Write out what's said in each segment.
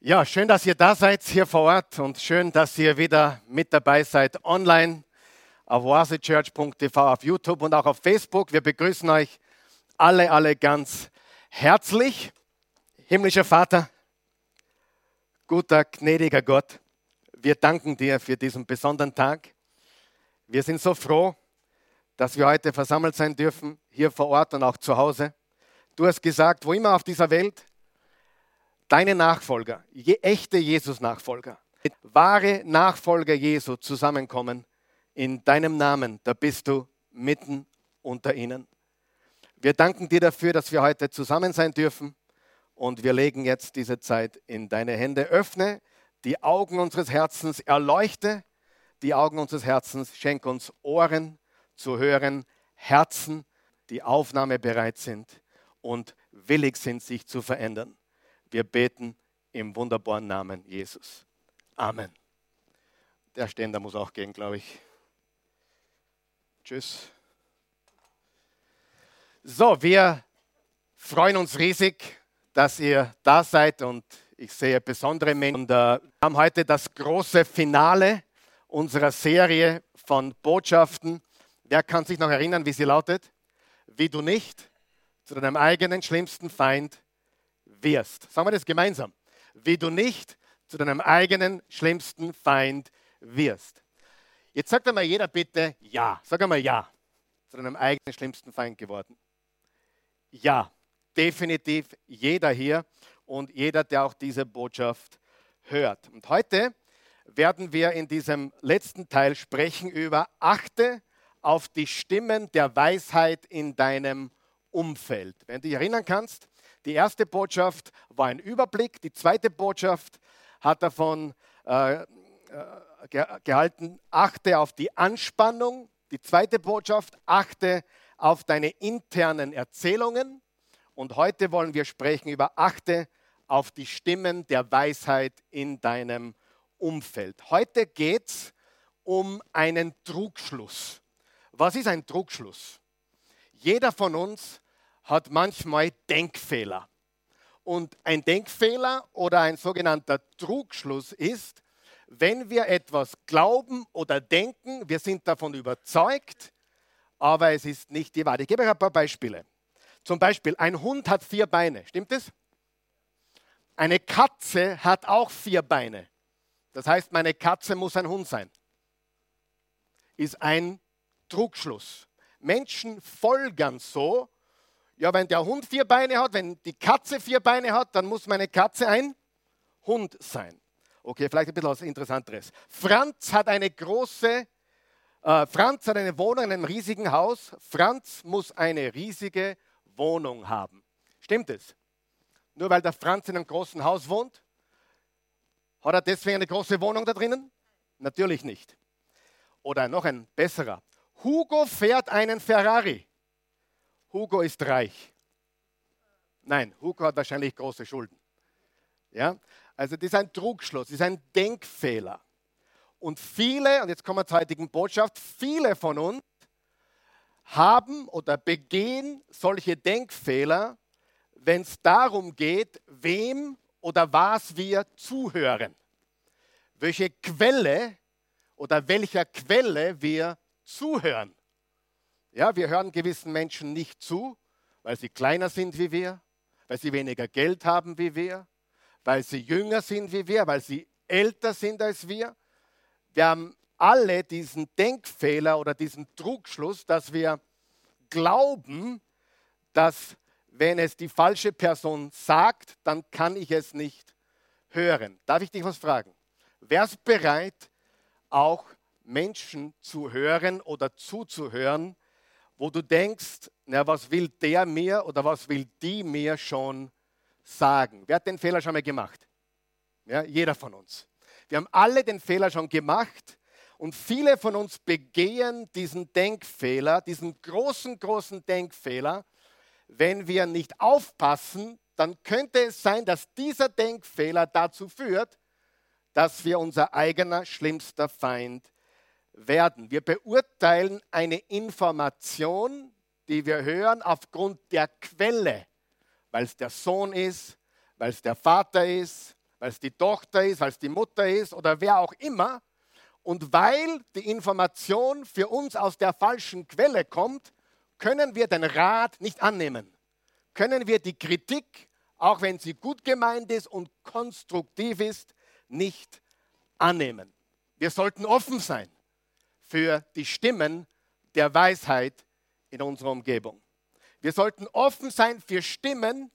Ja, schön, dass ihr da seid hier vor Ort und schön, dass ihr wieder mit dabei seid online auf oasechurch.tv, auf YouTube und auch auf Facebook. Wir begrüßen euch alle, alle ganz herzlich. Himmlischer Vater, guter, gnädiger Gott, wir danken dir für diesen besonderen Tag. Wir sind so froh, dass wir heute versammelt sein dürfen, hier vor Ort und auch zu Hause. Du hast gesagt, wo immer auf dieser Welt deine Nachfolger, je, echte Jesus-Nachfolger, wahre Nachfolger Jesu zusammenkommen in deinem Namen, da bist du mitten unter ihnen. Wir danken dir dafür, dass wir heute zusammen sein dürfen und wir legen jetzt diese Zeit in deine Hände. Öffne die Augen unseres Herzens, erleuchte die Augen unseres Herzens, schenk uns Ohren zu hören, Herzen, die aufnahmebereit sind und willig sind, sich zu verändern. Wir beten im wunderbaren Namen Jesus. Amen. Der Ständer muss auch gehen, glaube ich. Tschüss. So, wir freuen uns riesig, dass ihr da seid und ich sehe besondere Menschen. Und, äh, wir haben heute das große Finale unserer Serie von Botschaften. Wer kann sich noch erinnern, wie sie lautet? Wie du nicht zu deinem eigenen schlimmsten Feind wirst. Sagen wir das gemeinsam. Wie du nicht zu deinem eigenen schlimmsten Feind wirst. Jetzt sagt einmal jeder bitte Ja. Sag einmal Ja. Zu deinem eigenen schlimmsten Feind geworden. Ja, definitiv jeder hier und jeder, der auch diese Botschaft hört. Und heute werden wir in diesem letzten Teil sprechen über Achte auf die Stimmen der Weisheit in deinem Umfeld. Wenn du dich erinnern kannst, die erste Botschaft war ein Überblick, die zweite Botschaft hat davon äh, äh gehalten, achte auf die Anspannung, die zweite Botschaft, achte auf deine internen Erzählungen und heute wollen wir sprechen über achte auf die Stimmen der Weisheit in deinem Umfeld. Heute geht es um einen Trugschluss. Was ist ein Trugschluss? Jeder von uns hat manchmal Denkfehler. Und ein Denkfehler oder ein sogenannter Trugschluss ist, wenn wir etwas glauben oder denken, wir sind davon überzeugt, aber es ist nicht die Wahrheit. Ich gebe euch ein paar Beispiele. Zum Beispiel, ein Hund hat vier Beine, stimmt es? Eine Katze hat auch vier Beine. Das heißt, meine Katze muss ein Hund sein. Ist ein Trugschluss. Menschen folgern so, ja, wenn der Hund vier Beine hat, wenn die Katze vier Beine hat, dann muss meine Katze ein Hund sein. Okay, vielleicht ein bisschen was Interessanteres. Franz hat eine große, äh, Franz hat eine Wohnung in einem riesigen Haus. Franz muss eine riesige Wohnung haben. Stimmt es? Nur weil der Franz in einem großen Haus wohnt? Hat er deswegen eine große Wohnung da drinnen? Natürlich nicht. Oder noch ein besserer. Hugo fährt einen Ferrari. Hugo ist reich. Nein, Hugo hat wahrscheinlich große Schulden. Ja? Also das ist ein Trugschluss, das ist ein Denkfehler. Und viele, und jetzt kommen wir zur heutigen Botschaft, viele von uns haben oder begehen solche Denkfehler, wenn es darum geht, wem oder was wir zuhören. Welche Quelle oder welcher Quelle wir zuhören. Ja, wir hören gewissen Menschen nicht zu, weil sie kleiner sind wie wir, weil sie weniger Geld haben wie wir, weil sie jünger sind wie wir, weil sie älter sind als wir. Wir haben alle diesen Denkfehler oder diesen Trugschluss, dass wir glauben, dass wenn es die falsche Person sagt, dann kann ich es nicht hören. Darf ich dich was fragen? Wärst bereit, auch Menschen zu hören oder zuzuhören, wo du denkst, na, was will der mir oder was will die mir schon sagen? Wer hat den Fehler schon mal gemacht? Ja, jeder von uns. Wir haben alle den Fehler schon gemacht und viele von uns begehen diesen Denkfehler, diesen großen, großen Denkfehler. Wenn wir nicht aufpassen, dann könnte es sein, dass dieser Denkfehler dazu führt, dass wir unser eigener schlimmster Feind werden. Wir beurteilen eine Information, die wir hören, aufgrund der Quelle, weil es der Sohn ist, weil es der Vater ist, weil es die Tochter ist, weil es die Mutter ist oder wer auch immer. Und weil die Information für uns aus der falschen Quelle kommt, können wir den Rat nicht annehmen. Können wir die Kritik, auch wenn sie gut gemeint ist und konstruktiv ist, nicht annehmen. Wir sollten offen sein für die Stimmen der Weisheit in unserer Umgebung. Wir sollten offen sein für Stimmen,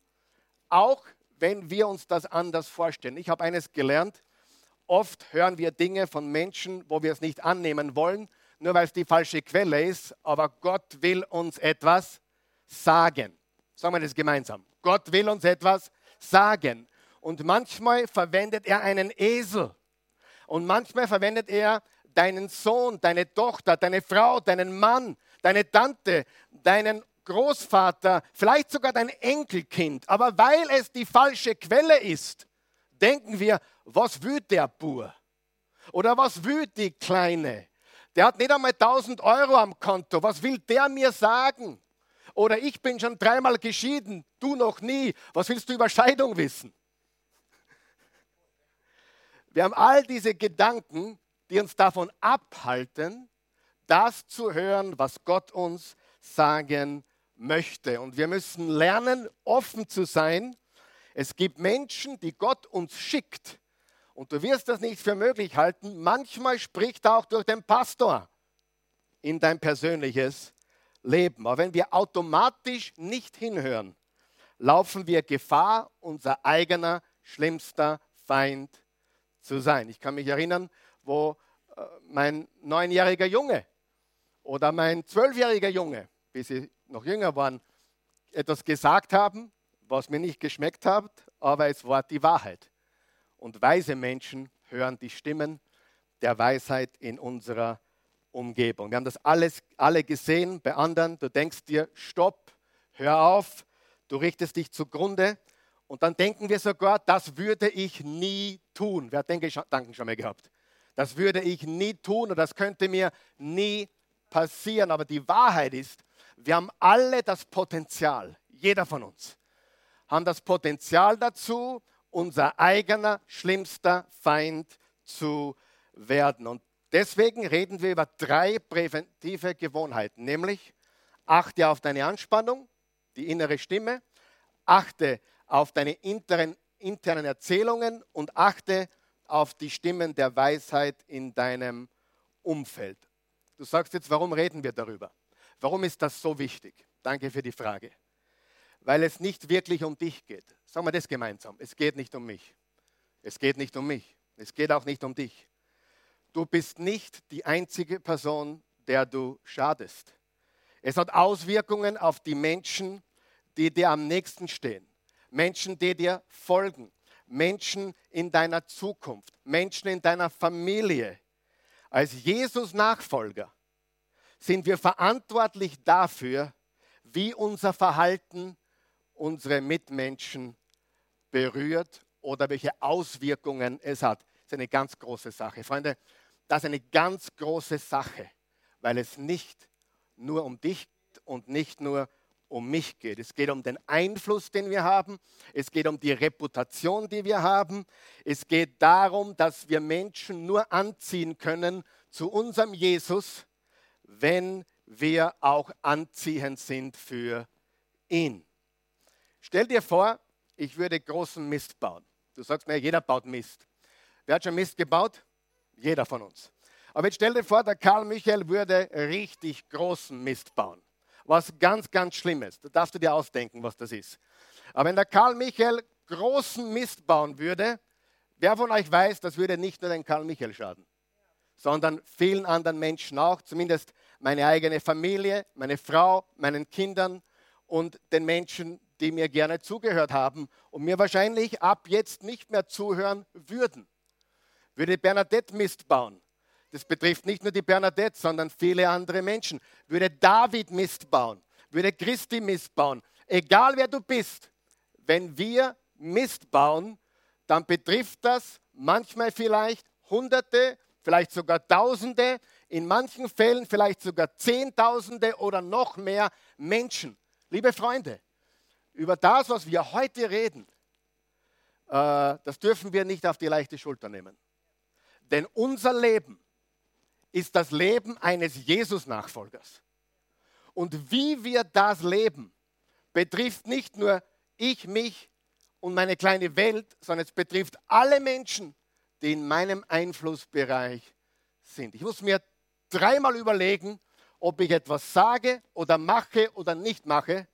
auch wenn wir uns das anders vorstellen. Ich habe eines gelernt, oft hören wir Dinge von Menschen, wo wir es nicht annehmen wollen, nur weil es die falsche Quelle ist, aber Gott will uns etwas sagen. Sagen wir das gemeinsam. Gott will uns etwas sagen. Und manchmal verwendet er einen Esel. Und manchmal verwendet er deinen Sohn, deine Tochter, deine Frau, deinen Mann, deine Tante, deinen Großvater, vielleicht sogar dein Enkelkind. Aber weil es die falsche Quelle ist, denken wir, was will der Bur? Oder was will die Kleine? Der hat nicht einmal 1000 Euro am Konto. Was will der mir sagen? Oder ich bin schon dreimal geschieden, du noch nie. Was willst du über Scheidung wissen? Wir haben all diese Gedanken, die uns davon abhalten, das zu hören, was Gott uns sagen möchte. Und wir müssen lernen, offen zu sein. Es gibt Menschen, die Gott uns schickt. Und du wirst das nicht für möglich halten. Manchmal spricht er auch durch den Pastor in dein persönliches Leben. Aber wenn wir automatisch nicht hinhören, laufen wir Gefahr, unser eigener schlimmster Feind zu sein. Ich kann mich erinnern, wo äh, mein neunjähriger Junge oder mein zwölfjähriger Junge, bis sie noch jünger waren, etwas gesagt haben, was mir nicht geschmeckt hat, aber es war die Wahrheit. Und weise Menschen hören die Stimmen der Weisheit in unserer Umgebung. Wir haben das alles alle gesehen bei anderen. Du denkst dir, stopp, hör auf, du richtest dich zugrunde. Und dann denken wir sogar, das würde ich nie tun. Wer hat den Gedanken schon mal gehabt? Das würde ich nie tun und das könnte mir nie passieren. Aber die Wahrheit ist, wir haben alle das Potenzial, jeder von uns, haben das Potenzial dazu, unser eigener schlimmster Feind zu werden. Und deswegen reden wir über drei präventive Gewohnheiten, nämlich achte auf deine Anspannung, die innere Stimme, achte auf deine internen, internen Erzählungen und achte auf die Stimmen der Weisheit in deinem Umfeld. Du sagst jetzt, warum reden wir darüber? Warum ist das so wichtig? Danke für die Frage. Weil es nicht wirklich um dich geht. Sagen wir das gemeinsam. Es geht nicht um mich. Es geht nicht um mich. Es geht auch nicht um dich. Du bist nicht die einzige Person, der du schadest. Es hat Auswirkungen auf die Menschen, die dir am nächsten stehen. Menschen, die dir folgen. Menschen in deiner Zukunft. Menschen in deiner Familie. Als Jesus-Nachfolger sind wir verantwortlich dafür, wie unser Verhalten unsere Mitmenschen berührt oder welche Auswirkungen es hat. Das ist eine ganz große Sache. Freunde, das ist eine ganz große Sache, weil es nicht nur um dich und nicht nur um mich geht. Es geht um den Einfluss, den wir haben. Es geht um die Reputation, die wir haben. Es geht darum, dass wir Menschen nur anziehen können zu unserem Jesus, wenn wir auch anziehend sind für ihn. Stell dir vor, ich würde großen Mist bauen. Du sagst mir, jeder baut Mist. Wer hat schon Mist gebaut? Jeder von uns. Aber jetzt stell dir vor, der Karl Michael würde richtig großen Mist bauen. Was ganz, ganz Schlimmes. Da darfst du dir ausdenken, was das ist. Aber wenn der Karl Michael großen Mist bauen würde, wer von euch weiß, das würde nicht nur den Karl Michael schaden, sondern vielen anderen Menschen auch, zumindest meine eigene Familie, meine Frau, meinen Kindern und den Menschen, die mir gerne zugehört haben und mir wahrscheinlich ab jetzt nicht mehr zuhören würden. Würde Bernadette Mist bauen. Das betrifft nicht nur die Bernadette, sondern viele andere Menschen. Würde David Mist bauen, würde Christi Mist bauen. Egal wer du bist, wenn wir Mist bauen, dann betrifft das manchmal vielleicht Hunderte, vielleicht sogar Tausende, in manchen Fällen vielleicht sogar Zehntausende oder noch mehr Menschen. Liebe Freunde, über das, was wir heute reden, äh, das dürfen wir nicht auf die leichte Schulter nehmen. Denn unser Leben ist das Leben eines Jesus-Nachfolgers. Und wie wir das leben, betrifft nicht nur ich, mich und meine kleine Welt, sondern es betrifft alle Menschen, die in meinem Einflussbereich sind. Ich muss mir dreimal überlegen, ob ich etwas sage oder mache oder nicht mache,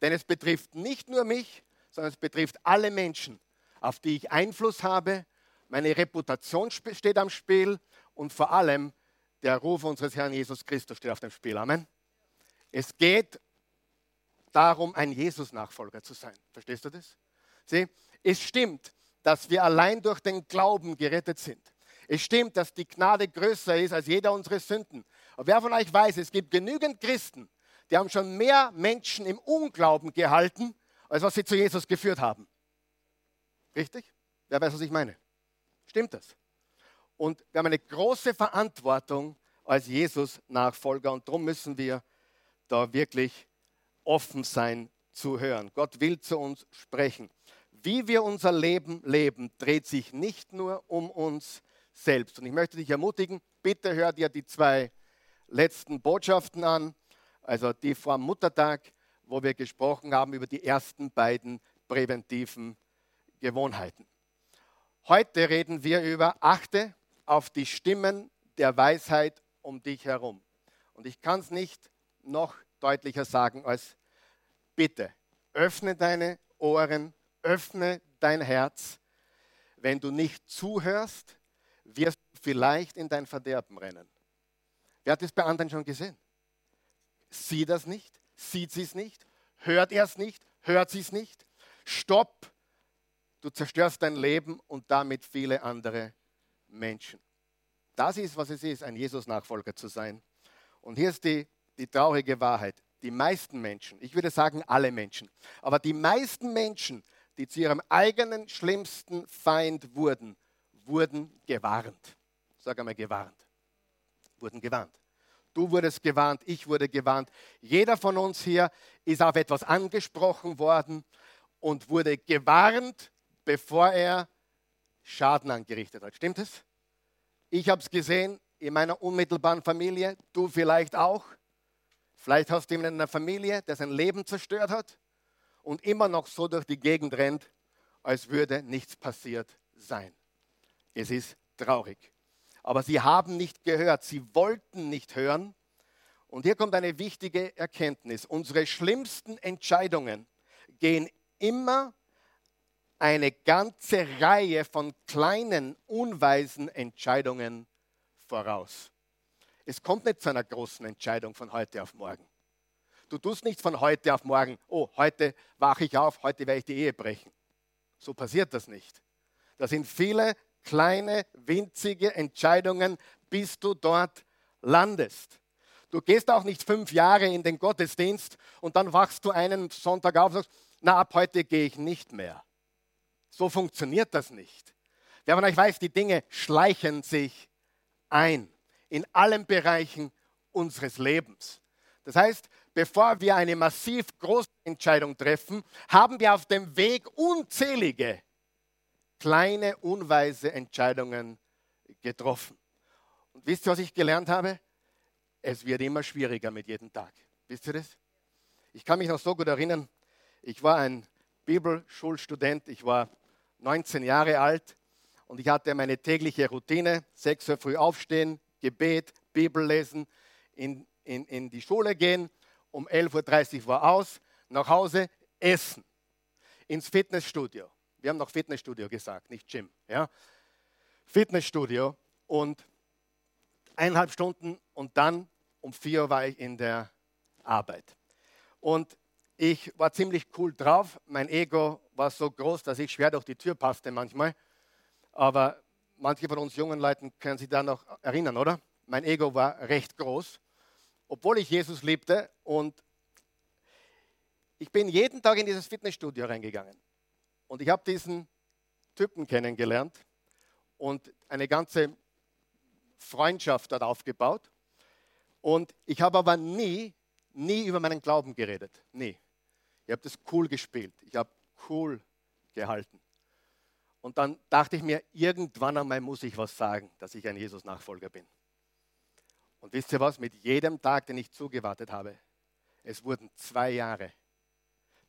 denn es betrifft nicht nur mich, sondern es betrifft alle Menschen, auf die ich Einfluss habe. Meine Reputation steht am Spiel und vor allem der Ruf unseres Herrn Jesus Christus steht auf dem Spiel. Amen. Es geht darum, ein Jesus-Nachfolger zu sein. Verstehst du das? Sieh, es stimmt, dass wir allein durch den Glauben gerettet sind. Es stimmt, dass die Gnade größer ist als jeder unserer Sünden. Aber wer von euch weiß, es gibt genügend Christen, die haben schon mehr Menschen im Unglauben gehalten, als was sie zu Jesus geführt haben. Richtig? Wer weiß, was ich meine? Stimmt das? Und wir haben eine große Verantwortung als Jesus-Nachfolger und darum müssen wir da wirklich offen sein zu hören. Gott will zu uns sprechen. Wie wir unser Leben leben, dreht sich nicht nur um uns selbst. Und ich möchte dich ermutigen, bitte hör dir die zwei letzten Botschaften an, also die vor Muttertag, wo wir gesprochen haben über die ersten beiden präventiven Gewohnheiten. Heute reden wir über achte auf die Stimmen der Weisheit um dich herum. Und ich kann es nicht noch deutlicher sagen als bitte, öffne deine Ohren, öffne dein Herz. Wenn du nicht zuhörst, wirst du vielleicht in dein Verderben rennen. Wer hat das bei anderen schon gesehen? Sieht das nicht? Sieht sie es nicht? Hört er es nicht? Hört sie es nicht? Stopp! Du zerstörst dein Leben und damit viele andere Menschen. Das ist, was es ist, ein Jesus-Nachfolger zu sein. Und hier ist die, die traurige Wahrheit. Die meisten Menschen, ich würde sagen alle Menschen, aber die meisten Menschen, die zu ihrem eigenen schlimmsten Feind wurden, wurden gewarnt. Sag einmal gewarnt. Wurden gewarnt. Du wurdest gewarnt, ich wurde gewarnt. Jeder von uns hier ist auf etwas angesprochen worden und wurde gewarnt, bevor er Schaden angerichtet hat. Stimmt es? Ich habe es gesehen in meiner unmittelbaren Familie, du vielleicht auch. Vielleicht hast du jemanden in einer Familie, der sein Leben zerstört hat und immer noch so durch die Gegend rennt, als würde nichts passiert sein. Es ist traurig. Aber sie haben nicht gehört, sie wollten nicht hören. Und hier kommt eine wichtige Erkenntnis. Unsere schlimmsten Entscheidungen gehen immer eine ganze Reihe von kleinen, unweisen Entscheidungen voraus. Es kommt nicht zu einer großen Entscheidung von heute auf morgen. Du tust nicht von heute auf morgen, oh, heute wache ich auf, heute werde ich die Ehe brechen. So passiert das nicht. Das sind viele kleine, winzige Entscheidungen, bis du dort landest. Du gehst auch nicht fünf Jahre in den Gottesdienst und dann wachst du einen Sonntag auf und sagst, na, ab heute gehe ich nicht mehr. So funktioniert das nicht. Wer von euch weiß, die Dinge schleichen sich ein in allen Bereichen unseres Lebens. Das heißt, bevor wir eine massiv große Entscheidung treffen, haben wir auf dem Weg unzählige kleine, unweise Entscheidungen getroffen. Und wisst ihr, was ich gelernt habe? Es wird immer schwieriger mit jedem Tag. Wisst ihr das? Ich kann mich noch so gut erinnern, ich war ein Bibelschulstudent, ich war 19 Jahre alt und ich hatte meine tägliche Routine, 6 Uhr früh aufstehen, Gebet, Bibel lesen, in, in, in die Schule gehen, um 11.30 Uhr war aus, nach Hause essen, ins Fitnessstudio. Wir haben noch Fitnessstudio gesagt, nicht Gym. Ja? Fitnessstudio und eineinhalb Stunden und dann um vier Uhr war ich in der Arbeit. Und ich war ziemlich cool drauf. Mein Ego war so groß, dass ich schwer durch die Tür passte manchmal. Aber manche von uns jungen Leuten können sich da noch erinnern, oder? Mein Ego war recht groß, obwohl ich Jesus liebte. Und ich bin jeden Tag in dieses Fitnessstudio reingegangen. Und ich habe diesen Typen kennengelernt und eine ganze Freundschaft dort aufgebaut. Und ich habe aber nie, nie über meinen Glauben geredet. Nie. Ich habe das cool gespielt. Ich habe cool gehalten. Und dann dachte ich mir, irgendwann einmal muss ich was sagen, dass ich ein Jesus-Nachfolger bin. Und wisst ihr was? Mit jedem Tag, den ich zugewartet habe, es wurden zwei Jahre,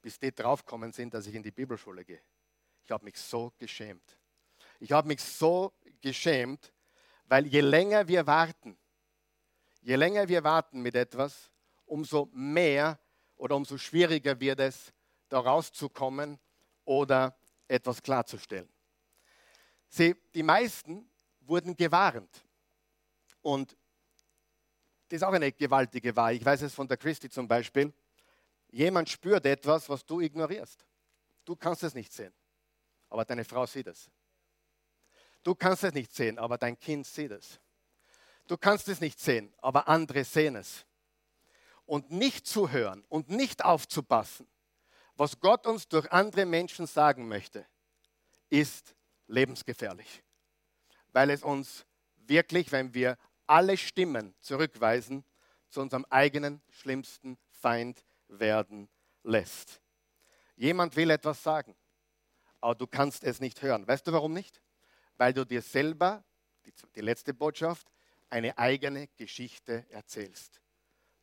bis die draufkommen sind, dass ich in die Bibelschule gehe. Ich habe mich so geschämt. Ich habe mich so geschämt, weil je länger wir warten, je länger wir warten mit etwas, umso mehr oder umso schwieriger wird es, da rauszukommen oder etwas klarzustellen. Sie, die meisten wurden gewarnt. Und das ist auch eine gewaltige Wahrheit. Ich weiß es von der Christi zum Beispiel. Jemand spürt etwas, was du ignorierst. Du kannst es nicht sehen, aber deine Frau sieht es. Du kannst es nicht sehen, aber dein Kind sieht es. Du kannst es nicht sehen, aber andere sehen es. Und nicht zu hören und nicht aufzupassen, was Gott uns durch andere Menschen sagen möchte, ist lebensgefährlich. Weil es uns wirklich, wenn wir alle Stimmen zurückweisen, zu unserem eigenen schlimmsten Feind werden lässt. Jemand will etwas sagen, aber du kannst es nicht hören. Weißt du warum nicht? Weil du dir selber, die, letzte Botschaft, eine eigene Geschichte erzählst.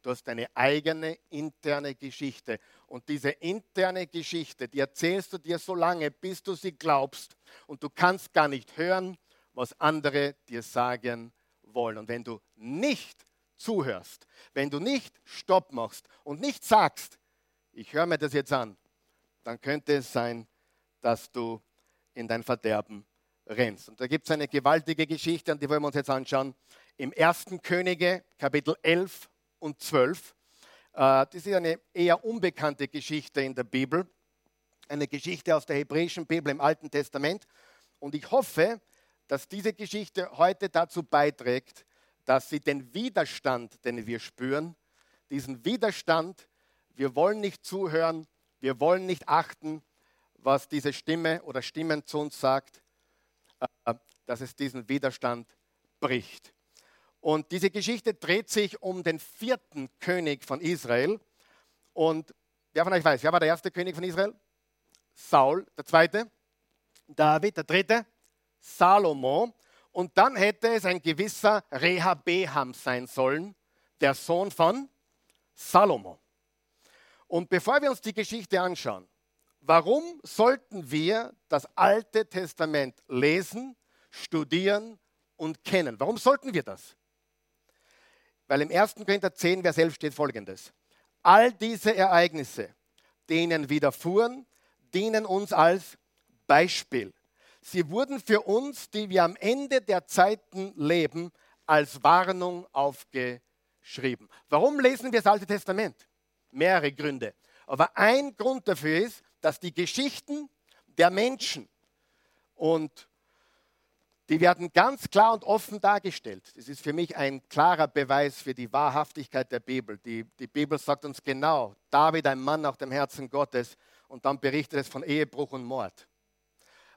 Du hast eine eigene interne Geschichte. Und diese interne Geschichte, die erzählst du dir so lange, bis du sie glaubst. Und du kannst gar nicht hören, was andere dir sagen wollen. Und wenn du nicht zuhörst, wenn du nicht Stopp machst und nicht sagst, ich höre mir das jetzt an, dann könnte es sein, dass du in dein Verderben rennst. Und da gibt es eine gewaltige Geschichte, und die wollen wir uns jetzt anschauen. Im 1. Könige, Kapitel 11 und 12. Äh, das ist eine eher unbekannte Geschichte in der Bibel. Eine Geschichte aus der hebräischen Bibel im Alten Testament. Und ich hoffe, dass diese Geschichte heute dazu beiträgt, dass sie den Widerstand, den wir spüren, diesen Widerstand, wir wollen nicht zuhören, wir wollen nicht achten, was diese Stimme oder Stimmen zu uns sagt, äh, dass es diesen Widerstand bricht. Und diese Geschichte dreht sich um den vierten König von Israel. Und wer von euch weiß, wer war der erste König von Israel? Saul, der zweite, David, der dritte, Salomo. Und dann hätte es ein gewisser Rehabeham sein sollen, der Sohn von Salomo. Und bevor wir uns die Geschichte anschauen, warum sollten wir das Alte Testament lesen, studieren und kennen? Warum sollten wir das? Weil im 1. Korinther 10, Vers 11 steht folgendes. All diese Ereignisse, denen widerfuhren, dienen uns als Beispiel. Sie wurden für uns, die wir am Ende der Zeiten leben, als Warnung aufgeschrieben. Warum lesen wir das Alte Testament? Mehrere Gründe. Aber ein Grund dafür ist, dass die Geschichten der Menschen und die werden ganz klar und offen dargestellt. Das ist für mich ein klarer Beweis für die Wahrhaftigkeit der Bibel. Die, die Bibel sagt uns genau, David, ein Mann nach dem Herzen Gottes, und dann berichtet es von Ehebruch und Mord.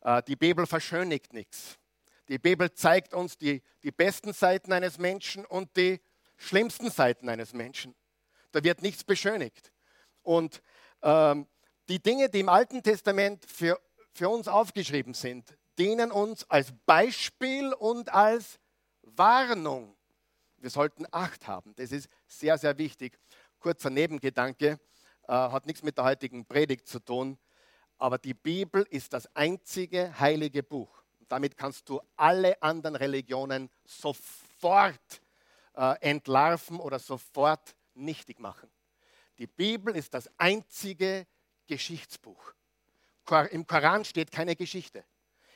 Äh, die Bibel verschönigt nichts. Die Bibel zeigt uns die, die besten Seiten eines Menschen und die schlimmsten Seiten eines Menschen. Da wird nichts beschönigt. Und ähm, die Dinge, die im Alten Testament für, für uns aufgeschrieben sind, dienen uns als Beispiel und als Warnung. Wir sollten Acht haben. Das ist sehr, sehr wichtig. Kurzer Nebengedanke, äh, hat nichts mit der heutigen Predigt zu tun. Aber die Bibel ist das einzige heilige Buch. Damit kannst du alle anderen Religionen sofort äh, entlarven oder sofort nichtig machen. Die Bibel ist das einzige Geschichtsbuch. Im Koran steht keine Geschichte.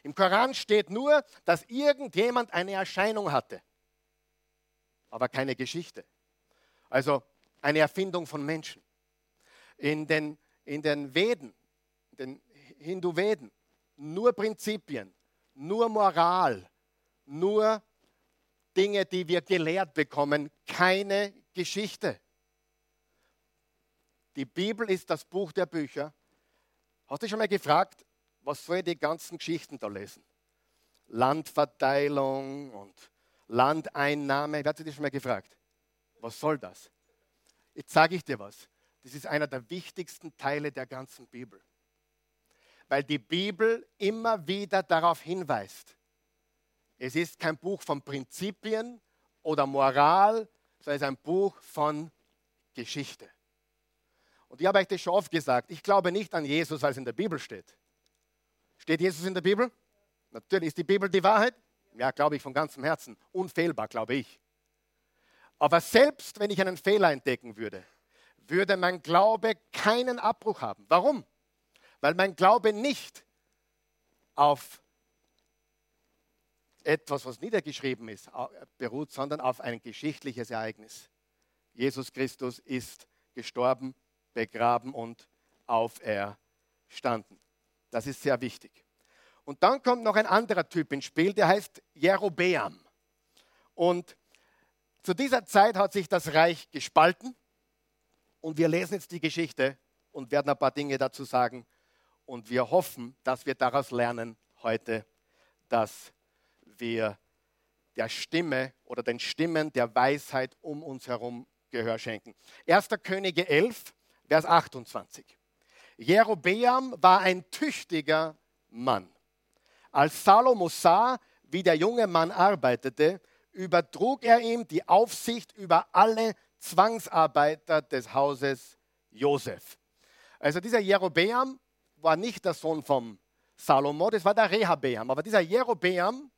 Im Koran steht nur, dass irgendjemand eine Erscheinung hatte, aber keine Geschichte. Also eine Erfindung von Menschen. In den, in den Veden, den Hindu-Veden, nur Prinzipien, nur Moral, nur Dinge, die wir gelehrt bekommen, keine Geschichte. Die Bibel ist das Buch der Bücher. Hast du schon mal gefragt, was soll ich die ganzen Geschichten da lesen? Landverteilung und Landeinnahme. Wer hat sich das schon mal gefragt? Was soll das? Jetzt sage ich dir was. Das ist einer der wichtigsten Teile der ganzen Bibel. weil die Bibel immer wieder darauf hinweist. Es ist kein Buch von Prinzipien oder Moral, sondern es ist ein Buch von Geschichte. Und ich habe euch das schon oft gesagt, ich glaube nicht an Jesus, als in der Bibel steht. Steht Jesus in der Bibel? Natürlich ist die Bibel die Wahrheit. Ja, glaube ich von ganzem Herzen. Unfehlbar, glaube ich. Aber selbst wenn ich einen Fehler entdecken würde, würde mein Glaube keinen Abbruch haben. Warum? Weil mein Glaube nicht auf etwas, was niedergeschrieben ist, beruht, sondern auf ein geschichtliches Ereignis. Jesus Christus ist gestorben, begraben und auferstanden. Das ist sehr wichtig. Und dann kommt noch ein anderer Typ ins Spiel, der heißt Jerobeam. Und zu dieser Zeit hat sich das Reich gespalten. Und wir lesen jetzt die Geschichte und werden ein paar Dinge dazu sagen. Und wir hoffen, dass wir daraus lernen heute, dass wir der Stimme oder den Stimmen der Weisheit um uns herum Gehör schenken. 1. Könige 11, Vers 28. Jerobeam war ein tüchtiger Mann. Als Salomo sah, wie der junge Mann arbeitete, übertrug er ihm die Aufsicht über alle Zwangsarbeiter des Hauses Josef. Also dieser Jerobeam war nicht der Sohn vom Salomo, das war der Rehabeam. Aber dieser Jerobeam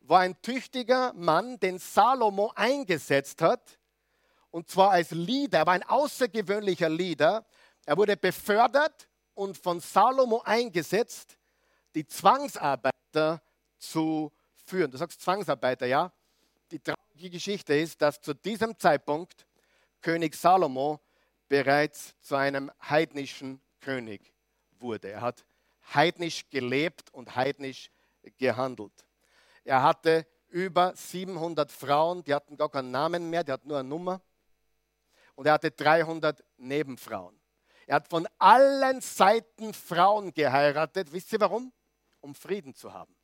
war ein tüchtiger Mann, den Salomo eingesetzt hat, und zwar als Leader. Er war ein außergewöhnlicher Leader. Er wurde befördert und von Salomo eingesetzt, die Zwangsarbeiter zu führen. Du sagst Zwangsarbeiter, ja? Die traurige Geschichte ist, dass zu diesem Zeitpunkt König Salomo bereits zu einem heidnischen König wurde. Er hat heidnisch gelebt und heidnisch gehandelt. Er hatte über 700 Frauen, die hatten gar keinen Namen mehr, die hatten nur eine Nummer. Und er hatte 300 Nebenfrauen. Er hat von allen Seiten Frauen geheiratet. Wisst ihr warum? Um Frieden zu haben.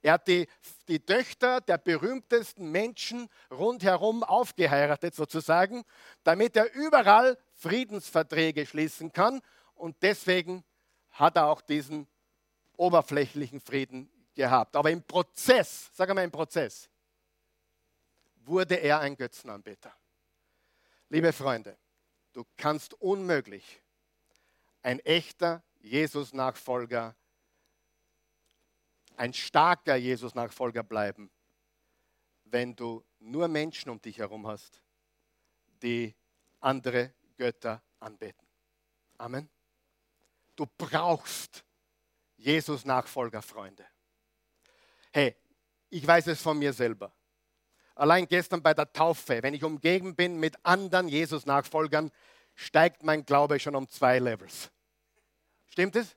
Er hat die, die Töchter der berühmtesten Menschen rundherum aufgeheiratet, sozusagen, damit er überall Friedensverträge schließen kann. Und deswegen hat er auch diesen oberflächlichen Frieden gehabt. Aber im Prozess, sagen wir im Prozess, wurde er ein Götzenanbeter. Liebe Freunde, du kannst unmöglich ein echter Jesus-Nachfolger ein starker Jesus-Nachfolger bleiben, wenn du nur Menschen um dich herum hast, die andere Götter anbeten. Amen. Du brauchst Jesus-Nachfolger, Freunde. Hey, ich weiß es von mir selber. Allein gestern bei der Taufe, wenn ich umgeben bin mit anderen Jesus-Nachfolgern, steigt mein Glaube schon um zwei Levels. Stimmt es?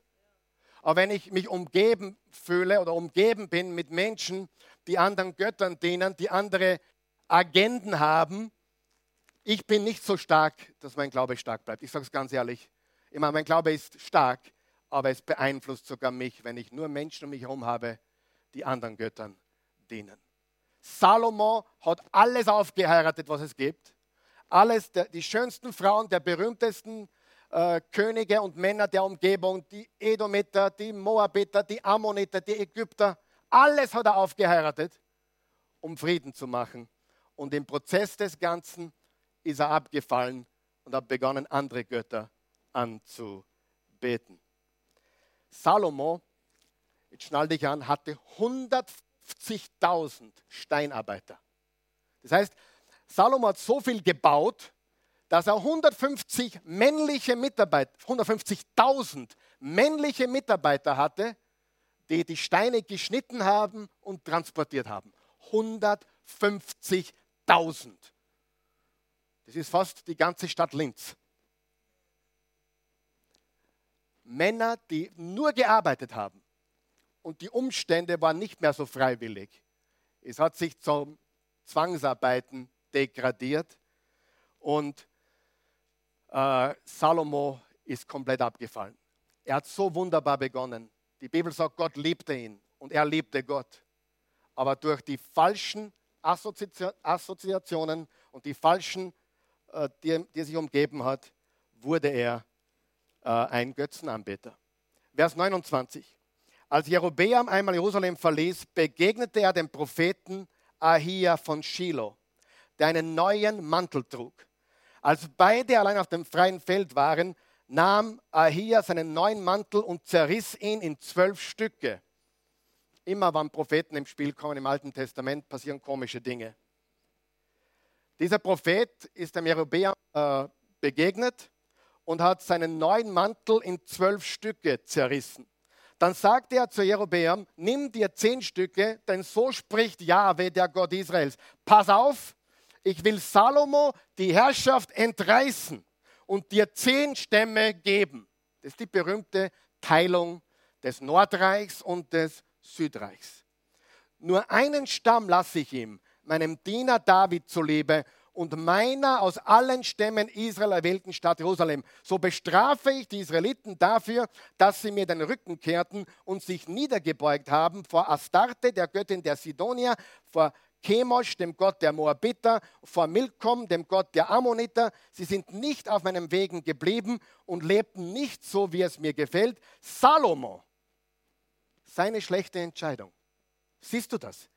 Aber wenn ich mich umgeben fühle oder umgeben bin mit Menschen, die anderen Göttern dienen, die andere Agenden haben, ich bin nicht so stark, dass mein Glaube stark bleibt. Ich sage es ganz ehrlich. Ich meine, mein Glaube ist stark, aber es beeinflusst sogar mich, wenn ich nur Menschen um mich herum habe, die anderen Göttern dienen. Salomo hat alles aufgeheiratet, was es gibt. Alles, die schönsten Frauen der berühmtesten äh, Könige und Männer der Umgebung, die Edomiter, die Moabiter, die Ammoniter, die Ägypter, alles hat er aufgeheiratet, um Frieden zu machen. Und im Prozess des Ganzen ist er abgefallen und hat begonnen, andere Götter anzubeten. Salomo, jetzt schnall dich an, hatte 150.000 Steinarbeiter. Das heißt, Salomo hat so viel gebaut, dass er 150 männliche Mitarbeiter, 150.000 männliche Mitarbeiter hatte, die die Steine geschnitten haben und transportiert haben. 150.000. Das ist fast die ganze Stadt Linz. Männer, die nur gearbeitet haben. Und die Umstände waren nicht mehr so freiwillig. Es hat sich zum Zwangsarbeiten degradiert. Und äh, Salomo ist komplett abgefallen. Er hat so wunderbar begonnen. Die Bibel sagt, Gott liebte ihn und er liebte Gott. Aber durch die falschen Assoziationen und die falschen, äh, die, die er sich umgeben hat, wurde er äh, ein Götzenanbeter. Vers 29. Als Jerobeam einmal Jerusalem verließ, begegnete er dem Propheten Ahia von Shiloh, der einen neuen Mantel trug. Als beide allein auf dem freien Feld waren, nahm Ahia seinen neuen Mantel und zerriss ihn in zwölf Stücke. Immer wenn Propheten im Spiel kommen im Alten Testament, passieren komische Dinge. Dieser Prophet ist dem Jerobeam äh, begegnet und hat seinen neuen Mantel in zwölf Stücke zerrissen. Dann sagte er zu Jerobeam, nimm dir zehn Stücke, denn so spricht Jahwe, der Gott Israels. Pass auf, ich will Salomo die Herrschaft entreißen und dir zehn Stämme geben. Das ist die berühmte Teilung des Nordreichs und des Südreichs. Nur einen Stamm lasse ich ihm, meinem Diener David zuliebe, und meiner aus allen Stämmen Israel erwählten Stadt Jerusalem. So bestrafe ich die Israeliten dafür, dass sie mir den Rücken kehrten und sich niedergebeugt haben vor Astarte, der Göttin der Sidonier, vor Chemosh, dem Gott der Moabiter, vor Milkom, dem Gott der Ammoniter. Sie sind nicht auf meinem Wegen geblieben und lebten nicht so, wie es mir gefällt. Salomo, seine schlechte Entscheidung. Siehst du das?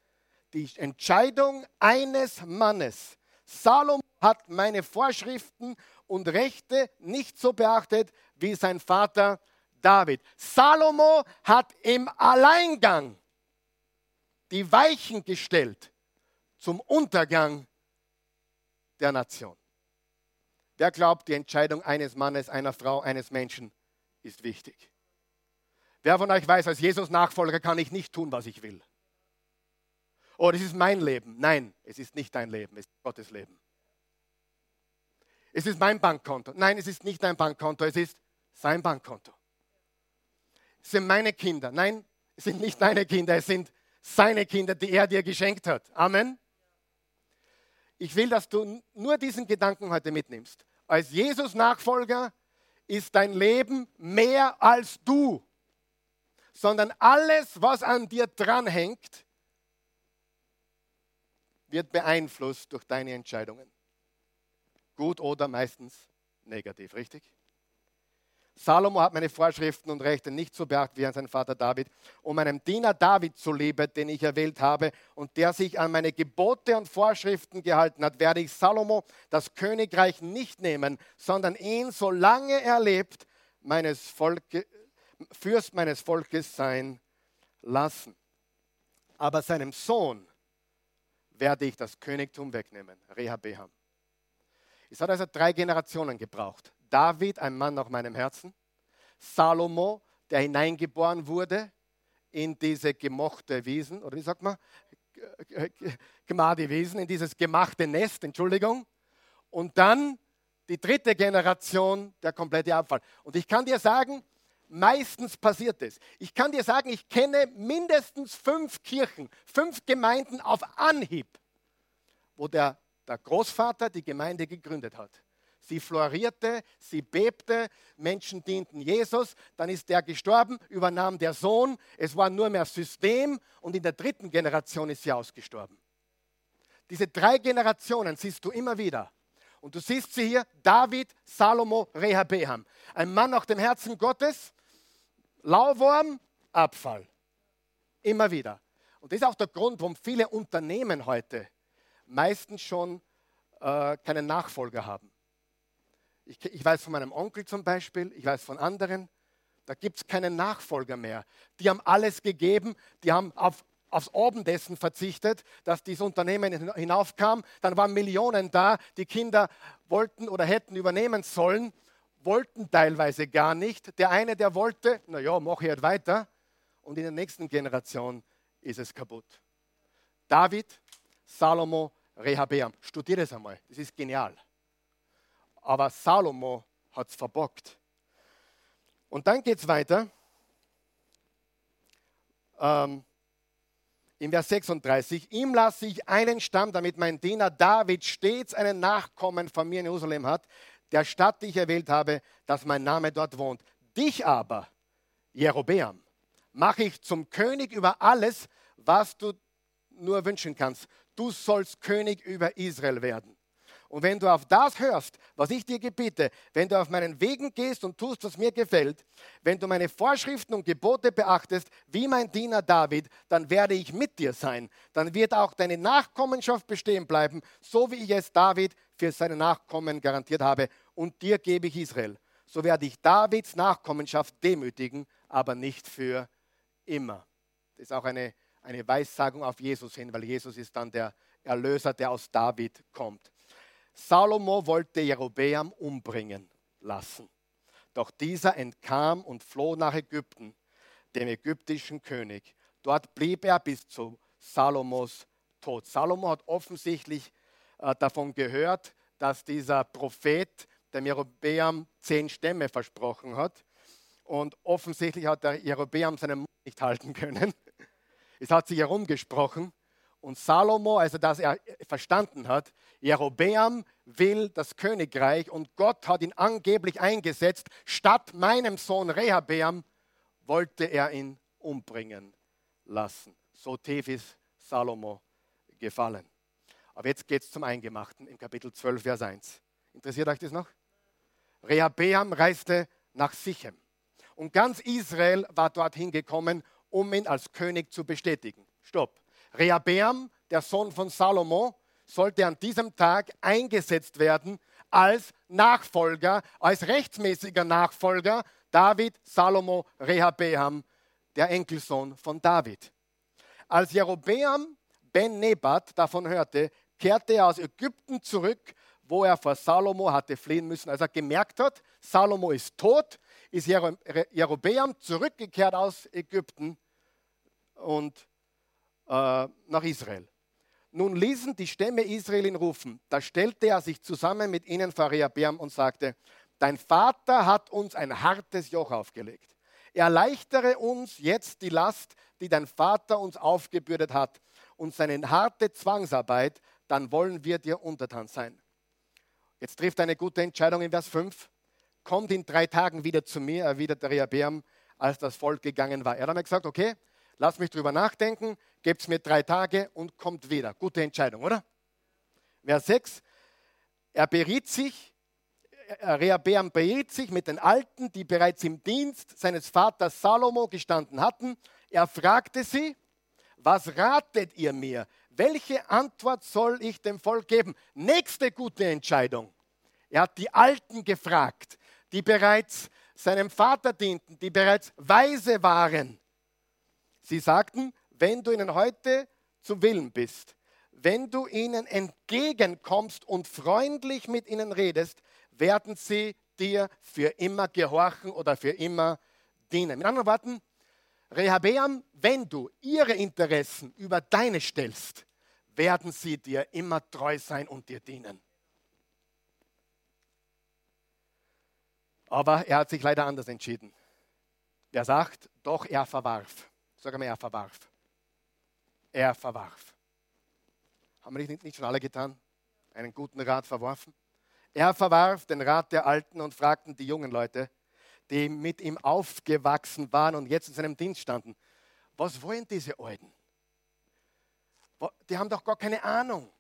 Die Entscheidung eines Mannes, Salomo hat meine Vorschriften und Rechte nicht so beachtet wie sein Vater David. Salomo hat im Alleingang die Weichen gestellt zum Untergang der Nation. Wer glaubt, die Entscheidung eines Mannes, einer Frau, eines Menschen ist wichtig? Wer von euch weiß, als Jesus Nachfolger kann ich nicht tun, was ich will? oh, das ist mein Leben. Nein, es ist nicht dein Leben, es ist Gottes Leben. Es ist mein Bankkonto. Nein, es ist nicht dein Bankkonto, es ist sein Bankkonto. Es sind meine Kinder. Nein, es sind nicht deine Kinder, es sind seine Kinder, die er dir geschenkt hat. Amen. Ich will, dass du nur diesen Gedanken heute mitnimmst. Als Jesus-Nachfolger ist dein Leben mehr als du, sondern alles, was an dir dranhängt, wird beeinflusst durch deine Entscheidungen. Gut oder meistens negativ, richtig? Salomo hat meine Vorschriften und Rechte nicht so beachtet wie an seinen Vater David, um meinem Diener David zu lieben, den ich erwählt habe und der sich an meine Gebote und Vorschriften gehalten hat, werde ich Salomo das Königreich nicht nehmen, sondern ihn, solange er lebt, meines Volke, Fürst meines Volkes sein lassen. Aber seinem Sohn werde ich das Königtum wegnehmen. Rehabeam. Es hat also drei Generationen gebraucht. David, ein Mann nach meinem Herzen. Salomo, der hineingeboren wurde in diese gemochte Wiesen, oder wie sagt man? Gemade Wiesen, in dieses gemachte Nest, Entschuldigung. Und dann die dritte Generation, der komplette Abfall. Und ich kann dir sagen, Meistens passiert es. Ich kann dir sagen, ich kenne mindestens fünf Kirchen, fünf Gemeinden auf Anhieb, wo der, der Großvater die Gemeinde gegründet hat. Sie florierte, sie bebte, Menschen dienten Jesus, dann ist der gestorben, übernahm der Sohn, es war nur mehr System und in der dritten Generation ist sie ausgestorben. Diese drei Generationen siehst du immer wieder. Und du siehst sie hier, David, Salomo, Rehabeam. Ein Mann nach dem Herzen Gottes, Lauwarm, Abfall. Immer wieder. Und das ist auch der Grund, warum viele Unternehmen heute meistens schon äh, keinen Nachfolger haben. Ich, ich, weiß von meinem Onkel zum Beispiel, ich weiß von anderen, da gibt es keinen Nachfolger mehr. Die haben alles gegeben, die haben auf, aufs Abendessen verzichtet, dass dieses Unternehmen hinaufkam. Dann waren Millionen da, die Kinder wollten oder hätten übernehmen sollen wollten teilweise gar nicht. Der eine, der wollte, naja, mach ich halt weiter. Und in der nächsten Generation ist es kaputt. David, Salomo, Rehabeam. Studiert es einmal, das ist genial. Aber Salomo hat es verbockt. Und dann geht es weiter. Ähm, in Vers 36, ihm lasse ich einen Stamm, damit mein Diener David stets einen Nachkommen von mir in Jerusalem hat, der Stadt, die ich erwählt habe, dass mein Name dort wohnt. Dich aber, Jerobeam, mache ich zum König über alles, was du nur wünschen kannst. Du sollst König über Israel werden. Und wenn du auf das hörst, was ich dir gebiete, wenn du auf meinen Wegen gehst und tust, was mir gefällt, wenn du meine Vorschriften und Gebote beachtest, wie mein Diener David, dann werde ich mit dir sein. Dann wird auch deine Nachkommenschaft bestehen bleiben, so wie ich es David für seine Nachkommen garantiert habe. Und dir gebe ich Israel. So werde ich Davids Nachkommenschaft demütigen, aber nicht für immer. Das ist auch eine, eine Weissagung auf Jesus hin, weil Jesus ist dann der Erlöser, der aus David kommt. Salomo wollte Jerobeam umbringen lassen. Doch dieser entkam und floh nach Ägypten, dem ägyptischen König. Dort blieb er bis zu Salomos Tod. Salomo hat offensichtlich äh, davon gehört, dass dieser Prophet dem Jerobeam zehn Stämme versprochen hat. Und offensichtlich hat der Jerobeam seinen Mund nicht halten können. Es hat sich herumgesprochen und Salomo, also dass er verstanden hat, Jerobeam will das Königreich und Gott hat ihn angeblich eingesetzt. Statt meinem Sohn Rehabeam wollte er ihn umbringen lassen. So tief ist Salomo gefallen. Aber jetzt geht es zum Eingemachten im Kapitel 12, Vers 1. Interessiert euch das noch? Rehabeam reiste nach Sichem. Und ganz Israel war dorthin gekommen, um ihn als König zu bestätigen. Stopp. Rehabeam, der Sohn von Salomo, sollte an diesem Tag eingesetzt werden als Nachfolger, als rechtsmäßiger Nachfolger David, Salomo, Rehabeam, der Enkelsohn von David. Als Jerobeam Ben Nebat davon hörte, kehrte er aus Ägypten zurück, wo er vor Salomo hatte fliehen müssen. Als er gemerkt hat, Salomo ist tot, ist Jerobeam zurückgekehrt aus Ägypten und äh, nach Israel. Nun ließen die Stämme Israel ihn rufen. Da stellte er sich zusammen mit ihnen vor Rehabeam und sagte, dein Vater hat uns ein hartes Joch aufgelegt. Erleichtere uns jetzt die Last, die dein Vater uns aufgebürdet hat und seine harte Zwangsarbeit, dann wollen wir dir untertan sein. Jetzt trifft eine gute Entscheidung in Vers 5. Kommt in drei Tagen wieder zu mir, erwidert Rehabeam, als das Volk gegangen war. Er hat einmal gesagt, okay, lass mich drüber nachdenken, gebt mir drei Tage und kommt wieder. Gute Entscheidung, oder? Vers 6, er beriet sich, Rehabeam beriet sich mit den Alten, die bereits im Dienst seines Vaters Salomo gestanden hatten. Er fragte sie, was ratet ihr mir? Welche Antwort soll ich dem Volk geben? Nächste gute Entscheidung. Er hat die Alten gefragt, die bereits seinem Vater dienten, die bereits weise waren. Sie sagten, wenn du ihnen heute zu Willen bist, wenn du ihnen entgegenkommst und freundlich mit ihnen redest, werden sie dir für immer gehorchen oder für immer dienen. Mit anderen Worten, Rehabeam, wenn du ihre Interessen über deine stellst, werden sie dir immer treu sein und dir dienen. Aber er hat sich leider anders entschieden. Er sagt, doch er verwarf. Sag mal, er verwarf. Er verwarf. Haben wir nicht, schon alle getan? Einen guten Rat verworfen? Er verwarf den Rat der Alten und fragten die jungen Leute, die mit ihm aufgewachsen waren und jetzt in seinem Dienst standen, was wollen diese Alten? Die haben doch gar keine Ahnung.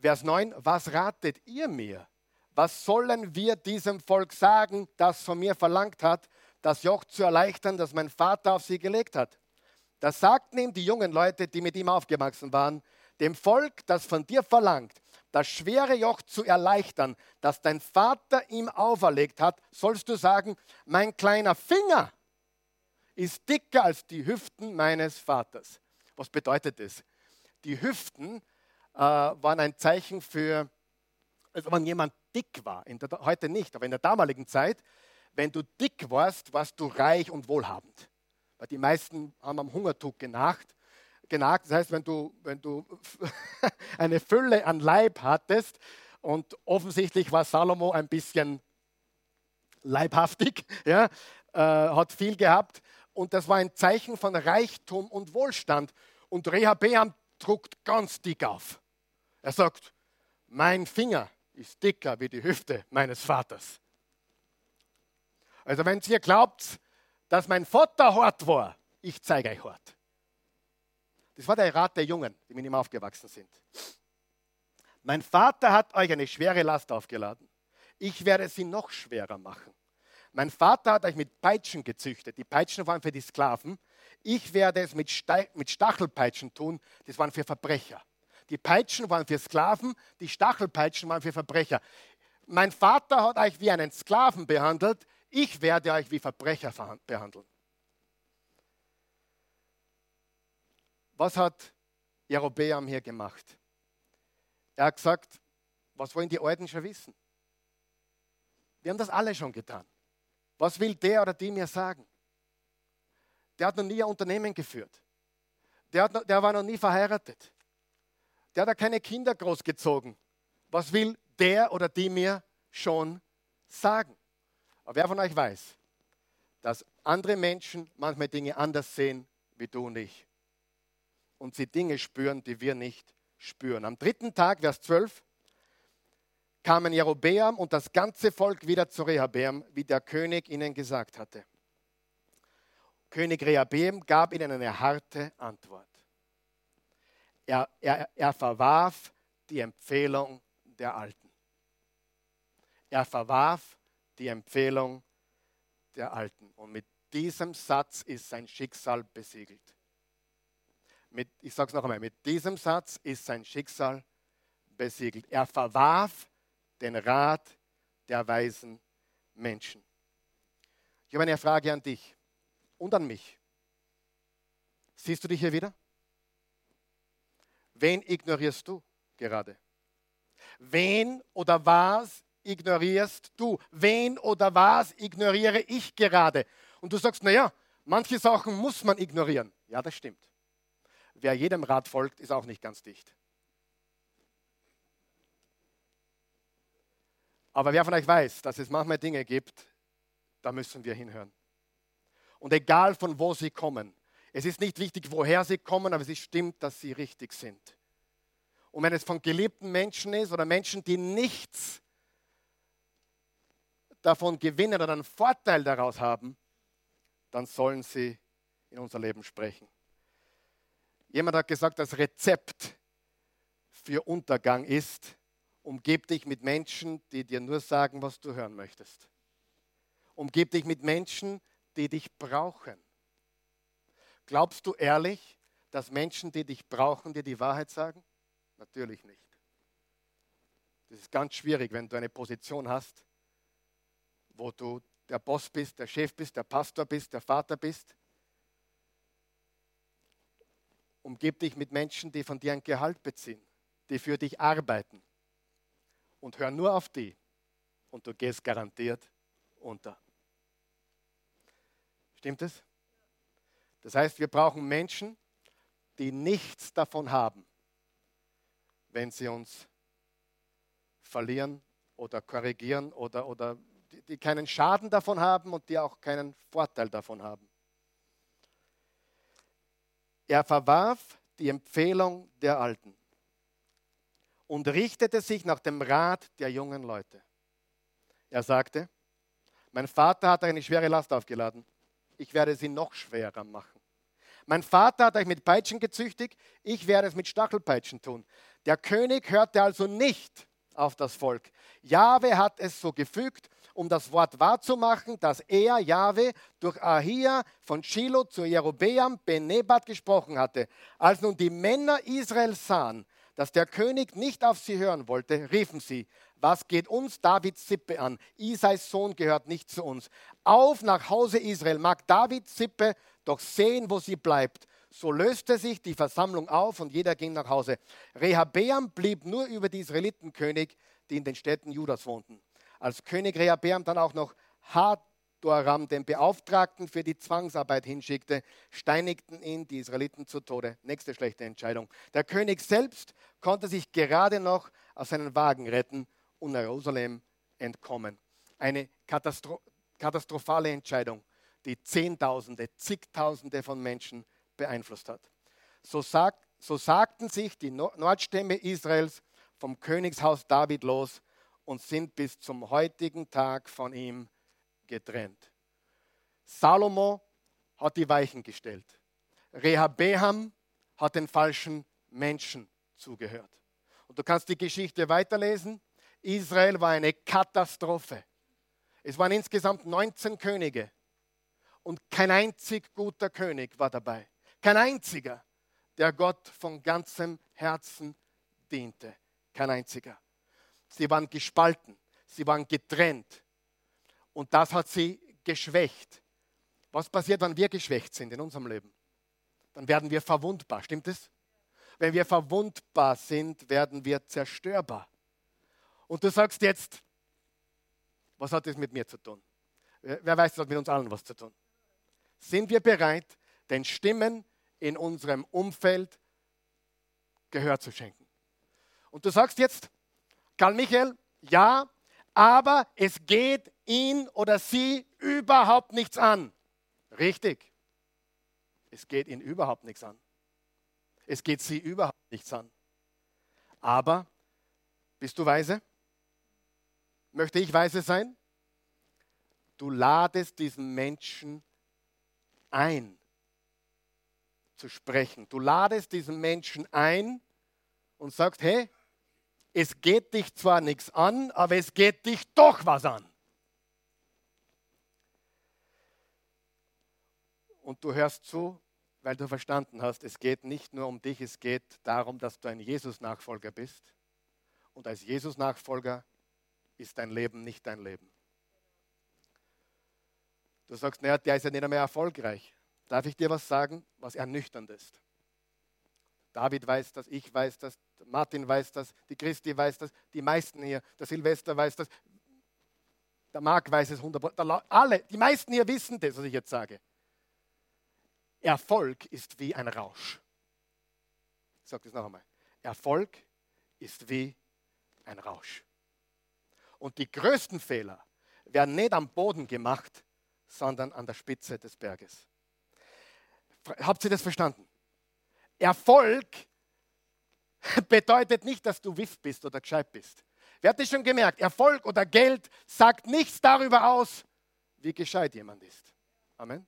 Vers 9, was ratet ihr mir? Was sollen wir diesem Volk sagen, das von mir verlangt hat, das Joch zu erleichtern, das mein Vater auf sie gelegt hat. Das sagten ihm die jungen Leute, die mit ihm aufgewachsen waren, dem Volk, das von dir verlangt, das schwere Joch zu erleichtern, das dein Vater ihm auferlegt hat, sollst du sagen, mein kleiner Finger ist dicker als die Hüften meines Vaters. Was bedeutet das? Die Hüften äh, waren ein Zeichen für, also wenn jemand dick war, der, heute nicht, aber in der damaligen Zeit wenn du dick warst, warst du reich und wohlhabend. Weil die meisten haben am Hungertuch genacht. genagt. Das heißt, wenn du, wenn du eine Fülle an Leib hattest und offensichtlich war Salomo ein bisschen leibhaftig, ja, äh, hat viel gehabt und das war ein Zeichen von Reichtum und Wohlstand. Und Rehabeam druckt ganz dick auf. Er sagt, mein Finger ist dicker wie die Hüfte meines Vaters. Also wenn ihr glaubt, dass mein Vater hart war, ich zeige euch hart. Das war der Rat der Jungen, die mit ihm aufgewachsen sind. Mein Vater hat euch eine schwere Last aufgeladen. Ich werde sie noch schwerer machen. Mein Vater hat euch mit Peitschen gezüchtet. Die Peitschen waren für die Sklaven. Ich werde es mit, mit Stachelpeitschen tun. Das waren für Verbrecher. Die Peitschen waren für Sklaven, die Stachelpeitschen waren für Verbrecher. Mein Vater hat euch wie einen Sklaven behandelt. Ich werde euch wie Verbrecher behandeln. Was hat Jerobeam hier gemacht? Er hat gesagt, was wollen die Alten schon wissen? Wir haben das alle schon getan. Was will der oder die mir sagen? Der hat noch nie ein Unternehmen geführt. Der, hat, der war noch nie verheiratet. Der hat keine Kinder großgezogen. Was will der oder die mir schon sagen? Aber wer von euch weiß, dass andere Menschen manchmal Dinge anders sehen wie du und ich? Und sie Dinge spüren, die wir nicht spüren. Am dritten Tag, Vers 12, kamen Jerobeam und das ganze Volk wieder zu Rehabeam, wie der König ihnen gesagt hatte. König Rehabeam gab ihnen eine harte Antwort. Er, er, er verwarf die Empfehlung der Alten. Er verwarf die Empfehlung der Alten. Und mit diesem Satz ist sein Schicksal besiegelt. Mit, ich sage es noch einmal, mit diesem Satz ist sein Schicksal besiegelt. Er verwarf den Rat der weisen Menschen. Ich habe eine Frage an dich und an mich. Siehst du dich hier wieder? Wen ignorierst du gerade? Wen oder was ignorierst du? Wen oder was ignoriere ich gerade? Und du sagst, naja, manche Sachen muss man ignorieren. Ja, das stimmt. Wer jedem Rat folgt, ist auch nicht ganz dicht. Aber wer von euch weiß, dass es manchmal Dinge gibt, da müssen wir hinhören. Und egal von wo sie kommen, es ist nicht wichtig, woher sie kommen, aber es stimmt, dass sie richtig sind. Und wenn es von geliebten Menschen ist oder Menschen, die nichts davon gewinnen oder einen Vorteil daraus haben, dann sollen sie in unser Leben sprechen. Jemand hat gesagt, das Rezept für Untergang ist, Umgib dich mit Menschen, die dir nur sagen, was du hören möchtest. Umgib dich mit Menschen, die dich brauchen. Glaubst du ehrlich, dass Menschen, die dich brauchen, dir die Wahrheit sagen? Natürlich nicht. Das ist ganz schwierig, wenn du eine Position hast, wo du der Boss bist, der Chef bist, der Pastor bist, der Vater bist. Umgib dich mit Menschen, die von dir ein Gehalt beziehen, die für dich arbeiten und hör nur auf die und du gehst garantiert unter. Stimmt es? Das heißt, wir brauchen Menschen, die nichts davon haben, wenn sie uns verlieren oder korrigieren oder, oder die, keinen Schaden davon haben und die auch keinen Vorteil davon haben. Er verwarf die Empfehlung der Alten und richtete sich nach dem Rat der jungen Leute. Er sagte, mein Vater hat euch eine schwere Last aufgeladen. Ich werde sie noch schwerer machen. Mein Vater hat euch mit Peitschen gezüchtigt. Ich werde es mit Stachelpeitschen tun. Der König hörte also nicht auf das Volk. Jahwe hat es so gefügt, um das Wort wahrzumachen, dass er, Jahwe, durch Ahia von Shiloh zu Jerobeam ben Nebat gesprochen hatte. Als nun die Männer Israels sahen, dass der König nicht auf sie hören wollte, riefen sie, was geht uns Davids Sippe an? Isais Sohn gehört nicht zu uns. Auf nach Hause Israel, mag Davids Sippe doch sehen, wo sie bleibt. So löste sich die Versammlung auf und jeder ging nach Hause. Rehabeam blieb nur über die Israelitenkönig, die in den Städten Judas wohnten. Als König Rehabeam dann auch noch hart Doram, den Beauftragten für die Zwangsarbeit hinschickte, steinigten ihn die Israeliten zu Tode. Nächste schlechte Entscheidung. Der König selbst konnte sich gerade noch aus seinen Wagen retten und Jerusalem entkommen. Eine Katastro katastrophale Entscheidung, die Zehntausende, zigtausende von Menschen beeinflusst hat. So, sag, so sagten sich die Nordstämme Israels vom Königshaus David los und sind bis zum heutigen Tag von ihm getrennt. Salomo hat die Weichen gestellt. Rehabeam hat den falschen Menschen zugehört. Und du kannst die Geschichte weiterlesen. Israel war eine Katastrophe. Es waren insgesamt 19 Könige und kein einzig guter König war dabei. Kein einziger, der Gott von ganzem Herzen diente. Kein einziger. Sie waren gespalten, sie waren getrennt und das hat sie geschwächt. Was passiert, wenn wir geschwächt sind in unserem Leben? Dann werden wir verwundbar, stimmt es? Wenn wir verwundbar sind, werden wir zerstörbar. Und du sagst jetzt, was hat das mit mir zu tun? Wer weiß, das hat mit uns allen was zu tun. Sind wir bereit, den Stimmen in unserem Umfeld Gehör zu schenken? Und du sagst jetzt, Karl Michael, ja, aber es geht ihn oder sie überhaupt nichts an. Richtig. Es geht ihn überhaupt nichts an. Es geht sie überhaupt nichts an. Aber bist du weise? Möchte ich weise sein? Du ladest diesen Menschen ein zu sprechen. Du ladest diesen Menschen ein und sagst, hey, es geht dich zwar nichts an, aber es geht dich doch was an. Und du hörst zu weil du verstanden hast, es geht nicht nur um dich, es geht darum, dass du ein Jesus-Nachfolger bist. Und als Jesus-Nachfolger ist dein Leben nicht dein Leben. Du sagst, naja, der ist ja nicht mehr erfolgreich. Darf ich dir was sagen, was ernüchternd ist? David weiß das, ich weiß das, Martin weiß das, die Christi weiß das, die meisten hier, der Silvester weiß das, der Marc weiß es 100%, alle, die meisten hier wissen das, was ich jetzt sage. Erfolg ist wie ein Rausch. Ich sage das noch einmal. Erfolg ist wie ein Rausch. Und die größten Fehler werden nicht am Boden gemacht, sondern an der Spitze des Berges. Habt ihr das verstanden? Erfolg bedeutet nicht, dass du wiff bist oder gescheit bist. Wer hat das schon gemerkt? Erfolg oder Geld sagt nichts darüber aus, wie gescheit jemand ist. Amen.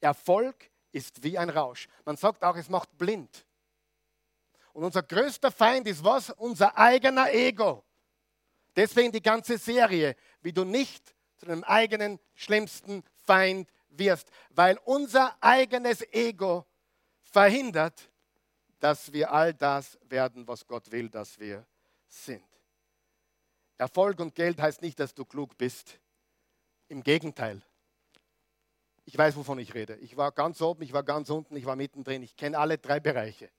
Erfolg ist wie ein Rausch. Man sagt auch, es macht blind. Und unser größter Feind ist was? Unser eigener Ego. Deswegen die ganze Serie, wie du nicht zu deinem eigenen schlimmsten Feind wirst, weil unser eigenes Ego verhindert, dass wir all das werden, was Gott will, dass wir sind. Erfolg und Geld heißt nicht, dass du klug bist. Im Gegenteil. Ich weiß, wovon ich rede. Ich war ganz oben, ich war ganz unten, ich war mittendrin. Ich kenne alle drei Bereiche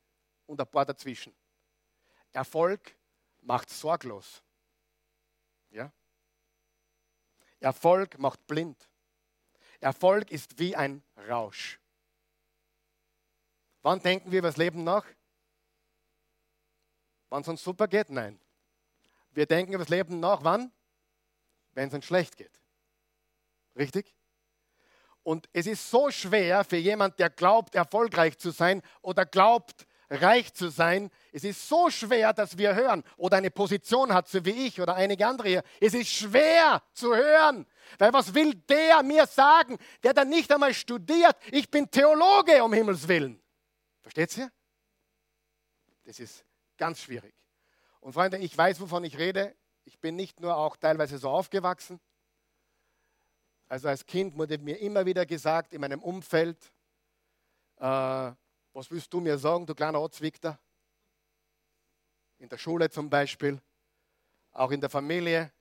und ein paar dazwischen. Erfolg macht sorglos. Ja? Erfolg macht blind. Erfolg ist wie ein Rausch. Wann denken wir über das Leben nach? Wann es uns super geht? Nein. Wir denken über das Leben nach, wann? Wenn es uns schlecht geht. Richtig? Und es ist so schwer für jemand, der glaubt, erfolgreich zu sein oder glaubt, reich zu sein. Es ist so schwer, dass wir hören oder eine Position hat, so wie ich oder einige andere hier. Es ist schwer zu hören, weil was will der mir sagen, der dann nicht einmal studiert? Ich bin Theologe, um Himmels Willen. Versteht ihr? Das ist ganz schwierig. Und Freunde, ich weiß, wovon ich rede. Ich bin nicht nur auch teilweise so aufgewachsen, also als Kind wurde mir immer wieder gesagt in meinem Umfeld, äh, was willst du mir sagen, du kleiner Ortswichter? In der Schule zum Beispiel, auch in der Familie,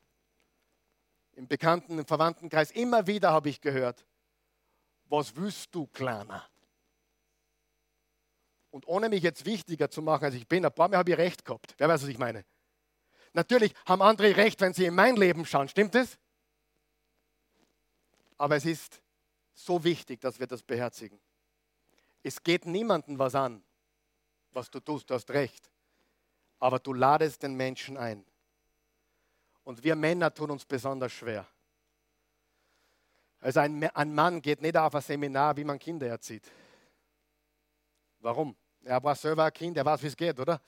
im Bekannten, im Verwandtenkreis, immer wieder habe ich gehört, was willst du, Kleiner? Und ohne mich jetzt wichtiger zu machen, als ich bin, ein paar Mal habe ich recht gehabt. Wer weiß, was ich meine? Natürlich haben andere recht, wenn sie in mein Leben schauen, stimmt es? Aber es ist so wichtig, dass wir das beherzigen. Es geht niemandem was an, was du tust, du hast recht. Aber du ladest den Menschen ein. Und wir Männer tun uns besonders schwer. Also ein, ein Mann geht nicht auf ein Seminar, wie man Kinder erzieht. Warum? Er war selber ein Kind, er weiß, wie es geht, oder?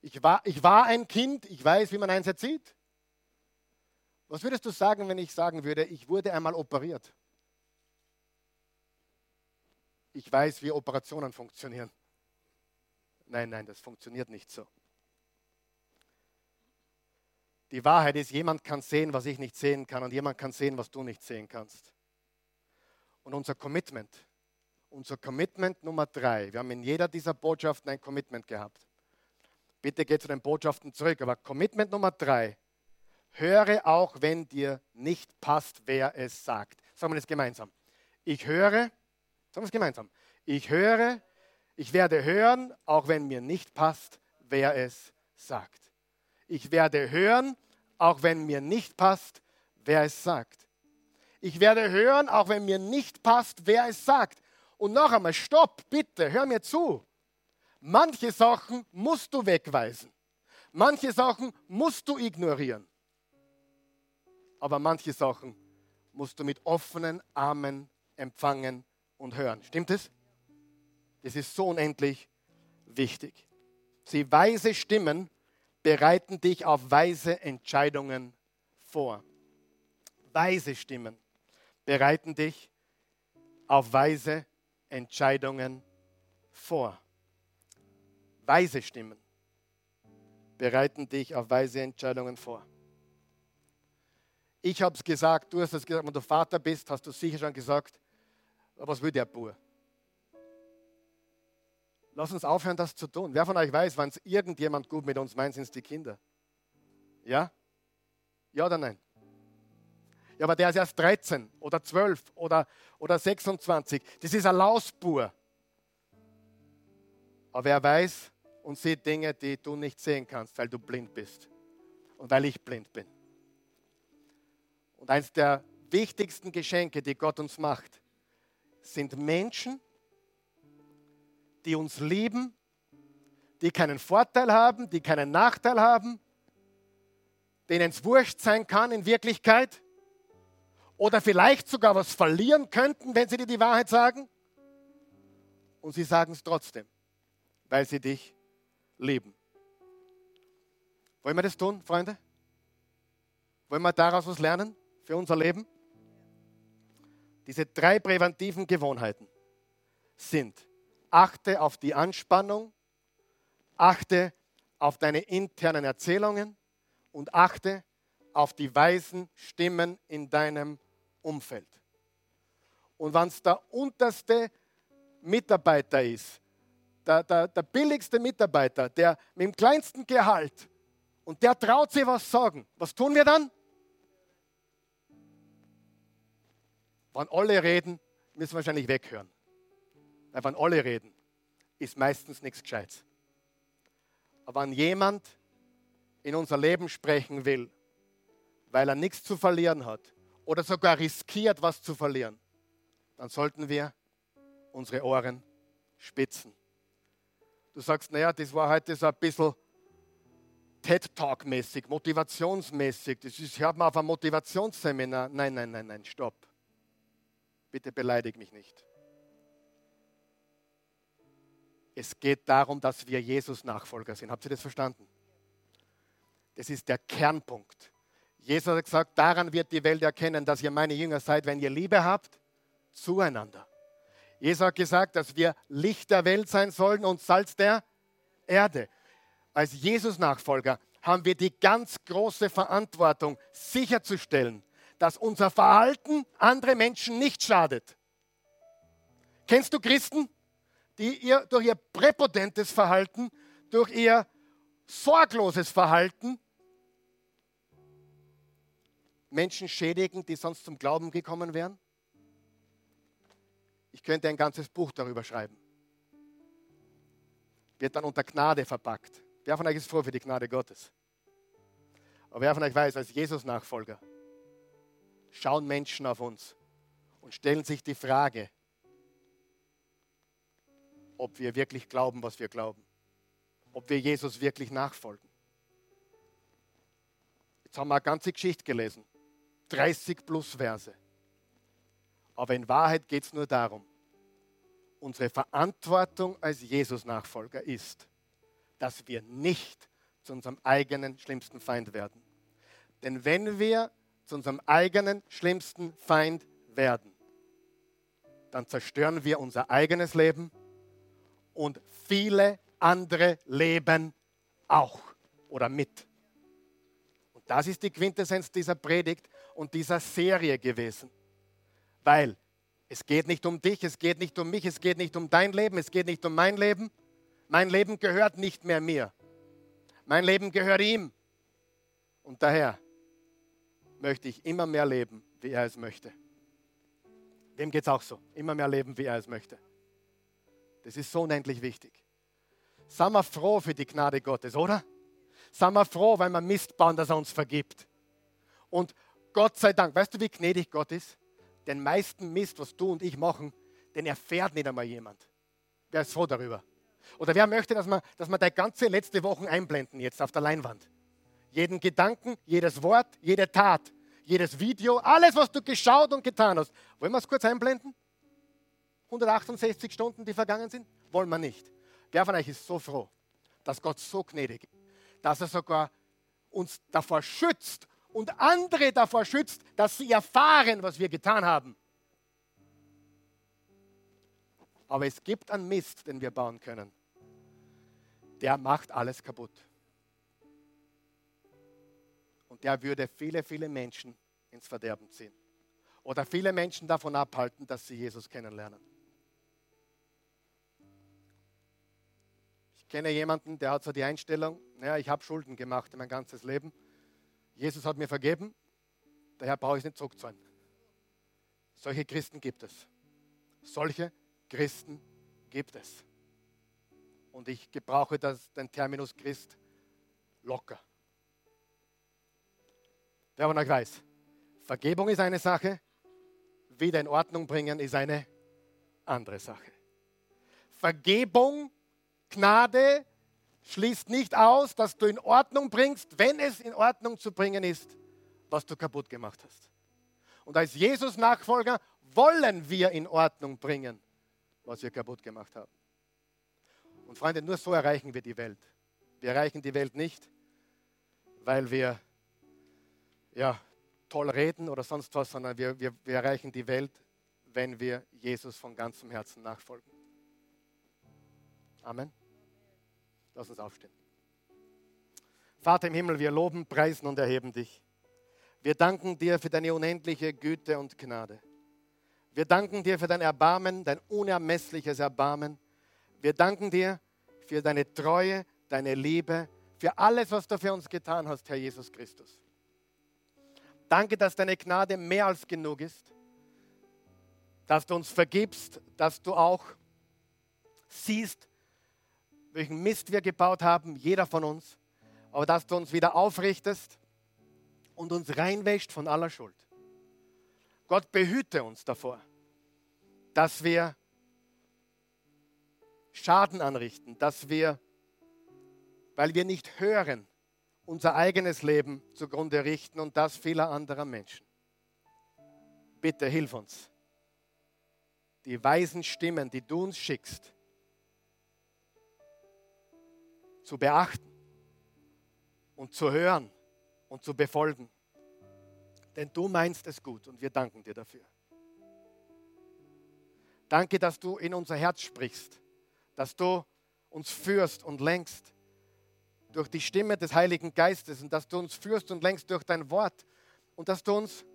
Ich war, ich war ein Kind, ich weiß, wie man eins erzieht. Was würdest du sagen, wenn ich sagen würde, ich wurde einmal operiert? Ich weiß, wie Operationen funktionieren. Nein, nein, das funktioniert nicht so. Die Wahrheit ist, jemand kann sehen, was ich nicht sehen kann und jemand kann sehen, was du nicht sehen kannst. Und unser Commitment, unser Commitment Nummer drei, wir haben in jeder dieser Botschaften ein Commitment gehabt. Bitte geh zu den Botschaften zurück, aber Commitment Nummer drei, höre auch, wenn dir nicht passt, wer es sagt. Sagen wir das gemeinsam. Ich höre, sagen wir es gemeinsam. Ich höre, ich werde hören, auch wenn mir nicht passt, wer es sagt. Ich werde hören, auch wenn mir nicht passt, wer es sagt. Ich werde hören, auch wenn mir nicht passt, wer es sagt. Und noch einmal, stopp, bitte, hör mir zu. Manche Sachen musst du wegweisen. Manche Sachen musst du ignorieren. Aber manche Sachen musst du mit offenen Armen empfangen und hören. Stimmt es? Das ist so unendlich wichtig. Sie weise Stimmen bereiten dich auf weise Entscheidungen vor. Weise Stimmen bereiten dich auf weise Entscheidungen vor. Weise Stimmen bereiten dich auf weise Entscheidungen vor. Ich habe es gesagt, du hast es gesagt, wenn du Vater bist, hast du sicher schon gesagt, was will der Bur? Lass uns aufhören, das zu tun. Wer von euch weiß, wenn es irgendjemand gut mit uns meint, sind es die Kinder. Ja? Ja oder nein? Ja, aber der ist erst 13 oder 12 oder, oder 26. Das ist ein Lausbur. Aber er weiß und sieht Dinge, die du nicht sehen kannst, weil du blind bist und weil ich blind bin. Und eines der wichtigsten Geschenke, die Gott uns macht, sind Menschen, die uns lieben, die keinen Vorteil haben, die keinen Nachteil haben, denen es wurscht sein kann in Wirklichkeit oder vielleicht sogar was verlieren könnten, wenn sie dir die Wahrheit sagen. Und sie sagen es trotzdem, weil sie dich lieben. Wollen wir das tun, Freunde? Wollen wir daraus was lernen für unser Leben? Diese drei präventiven Gewohnheiten sind achte auf die Anspannung, achte auf deine internen Erzählungen und achte auf die weisen Stimmen in deinem Umfeld. Und wenn es der unterste Mitarbeiter ist, der, der, der billigste Mitarbeiter, der mit dem kleinsten Gehalt, und der traut sich was sagen, was tun wir dann? Wenn alle reden, müssen wir wahrscheinlich weghören. Weil wenn alle reden, ist meistens nichts Gescheites. Aber wenn jemand in unser Leben sprechen will, weil er nichts zu verlieren hat oder sogar riskiert, was zu verlieren, dann sollten wir unsere Ohren spitzen. Du sagst, naja, das war heute so ein bisschen TED-Talk-mäßig, motivationsmäßig. Das ist, ich habe mal auf ein Motivationsseminar. Nein, nein, nein, nein, stopp. Bitte beleidig mich nicht. Es geht darum, dass wir Jesus Nachfolger sind. Habt ihr das verstanden? Das ist der Kernpunkt. Jesus hat gesagt, daran wird die Welt erkennen, dass ihr meine Jünger seid, wenn ihr Liebe habt zueinander. Jesus hat gesagt, dass wir Licht der Welt sein sollen und Salz der Erde. Als Jesus-Nachfolger haben wir die ganz große Verantwortung, sicherzustellen, dass unser Verhalten andere Menschen nicht schadet. Kennst du Christen, die ihr durch ihr präpotentes Verhalten, durch ihr sorgloses Verhalten Menschen schädigen, die sonst zum Glauben gekommen wären? Ich könnte ein ganzes Buch darüber schreiben. Wird dann unter Gnade verpackt. Wer von euch ist froh für die Gnade Gottes? Aber wer von euch weiß, als Jesus-Nachfolger schauen Menschen auf uns und stellen sich die Frage, ob wir wirklich glauben, was wir glauben. Ob wir Jesus wirklich nachfolgen. Jetzt haben wir eine ganze Geschichte gelesen. 30 plus Verse. Aber in Wahrheit geht es nur darum, unsere Verantwortung als Jesus-Nachfolger ist, dass wir nicht zu unserem eigenen schlimmsten Feind werden. Denn wenn wir zu unserem eigenen schlimmsten Feind werden, dann zerstören wir unser eigenes Leben und viele andere leben auch oder mit. Und das ist die Quintessenz dieser Predigt und dieser Serie gewesen. Weil es geht nicht um dich, es geht nicht um mich, es geht nicht um dein Leben, es geht nicht um mein Leben. Mein Leben gehört nicht mehr mir. Mein Leben gehört ihm. Und daher möchte ich immer mehr leben, wie er es möchte. Wem geht es auch so? Immer mehr leben, wie er es möchte. Das ist so unendlich wichtig. Sei mal froh für die Gnade Gottes, oder? Sei mal froh, weil wir Mist bauen, dass er uns vergibt. Und Gott sei Dank, weißt du, wie gnädig Gott ist? Den meisten Mist, was du und ich machen, den erfährt nicht einmal jemand. Wer ist froh darüber? Oder wer möchte, dass wir, dass wir die ganze letzte Woche einblenden jetzt auf der Leinwand? Jeden Gedanken, jedes Wort, jede Tat, jedes Video, alles, was du geschaut und getan hast. Wollen wir es kurz einblenden? 168 Stunden, die vergangen sind? Wollen wir nicht. Wer von euch ist so froh, dass Gott so gnädig ist, dass er sogar uns davor schützt und andere davor schützt, dass sie erfahren, was wir getan haben. Aber es gibt einen Mist, den wir bauen können. Der macht alles kaputt. Und der würde viele, viele Menschen ins Verderben ziehen. Oder viele Menschen davon abhalten, dass sie Jesus kennenlernen. Kenne jemanden, der hat so die Einstellung, naja, ich habe Schulden gemacht in mein ganzes Leben. Jesus hat mir vergeben, daher brauche ich nicht zurückzahlen. Solche Christen gibt es. Solche Christen gibt es. Und ich gebrauche das, den Terminus Christ locker. Wer von euch weiß, Vergebung ist eine Sache, wieder in Ordnung bringen ist eine andere Sache. Vergebung Gnade schließt nicht aus, dass du in Ordnung bringst, wenn es in Ordnung zu bringen ist, was du kaputt gemacht hast. Und als Jesus-Nachfolger wollen wir in Ordnung bringen, was wir kaputt gemacht haben. Und Freunde, nur so erreichen wir die Welt. Wir erreichen die Welt nicht, weil wir ja, toll reden oder sonst was, sondern wir, wir, wir erreichen die Welt, wenn wir Jesus von ganzem Herzen nachfolgen. Amen. Lass uns aufstehen. Vater im Himmel, wir loben, preisen und erheben dich. Wir danken dir für deine unendliche Güte und Gnade. Wir danken dir für dein Erbarmen, dein unermessliches Erbarmen. Wir danken dir für deine Treue, deine Liebe, für alles, was du für uns getan hast, Herr Jesus Christus. Danke, dass deine Gnade mehr als genug ist, dass du uns vergibst, dass du auch siehst, welchen Mist wir gebaut haben, jeder von uns, aber dass du uns wieder aufrichtest und uns reinwäscht von aller Schuld. Gott behüte uns davor, dass wir Schaden anrichten, dass wir, weil wir nicht hören, unser eigenes Leben zugrunde richten und das vieler anderer Menschen. Bitte hilf uns, die weisen Stimmen, die du uns schickst, zu beachten und zu hören und zu befolgen. Denn du meinst es gut und wir danken dir dafür. Danke, dass du in unser Herz sprichst, dass du uns führst und lenkst durch die Stimme des Heiligen Geistes und dass du uns führst und lenkst durch dein Wort und dass du uns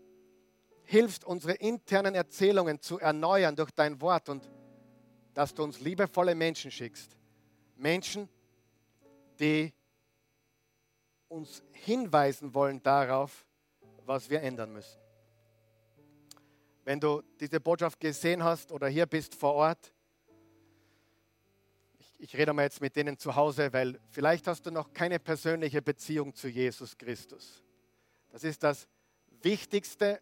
hilfst, unsere internen Erzählungen zu erneuern durch dein Wort und dass du uns liebevolle Menschen schickst. Menschen, die uns hinweisen wollen darauf, was wir ändern müssen. Wenn du diese Botschaft gesehen hast oder hier bist vor Ort, ich, ich rede mal jetzt mit denen zu Hause, weil vielleicht hast du noch keine persönliche Beziehung zu Jesus Christus. Das ist das Wichtigste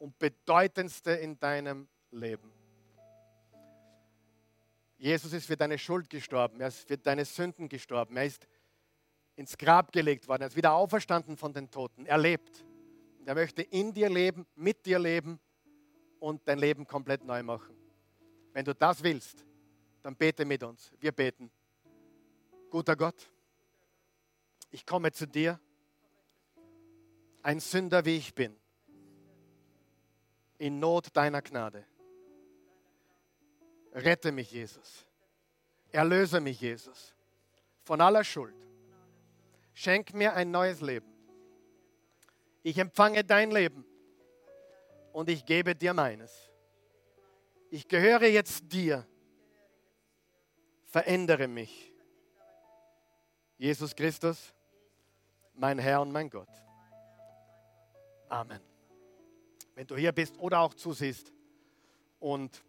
und Bedeutendste in deinem Leben. Jesus ist für deine Schuld gestorben, er ist für deine Sünden gestorben, er ist ins Grab gelegt worden, er ist wieder auferstanden von den Toten, er lebt. Er möchte in dir leben, mit dir leben und dein Leben komplett neu machen. Wenn du das willst, dann bete mit uns. Wir beten. Guter Gott, ich komme zu dir, ein Sünder wie ich bin, in Not deiner Gnade. Rette mich, Jesus. Erlöse mich, Jesus. von aller Schuld. Schenk mir ein neues Leben. Ich empfange dein Leben und ich gebe dir meines. Ich gehöre jetzt dir. Verändere mich. Jesus Christus, mein Herr und mein Gott. Amen. Wenn du hier bist oder auch zusiehst und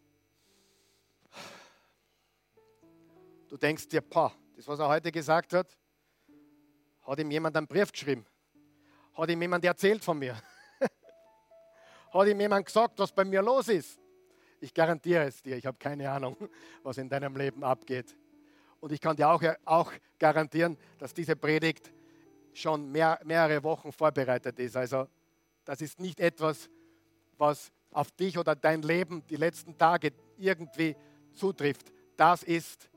du denkst dir, pah, das, was er heute gesagt hat, hat ihm jemand einen Brief geschrieben. Hat ihm jemand erzählt von mir. hat ihm jemand gesagt, was bei mir los ist. Ich garantiere es dir, ich habe keine Ahnung, was in deinem Leben abgeht. Und ich kann dir auch, auch garantieren, dass diese Predigt schon mehr, mehrere Wochen vorbereitet ist. Also das ist nicht etwas, was auf dich oder dein Leben die letzten Tage irgendwie zutrifft. Das ist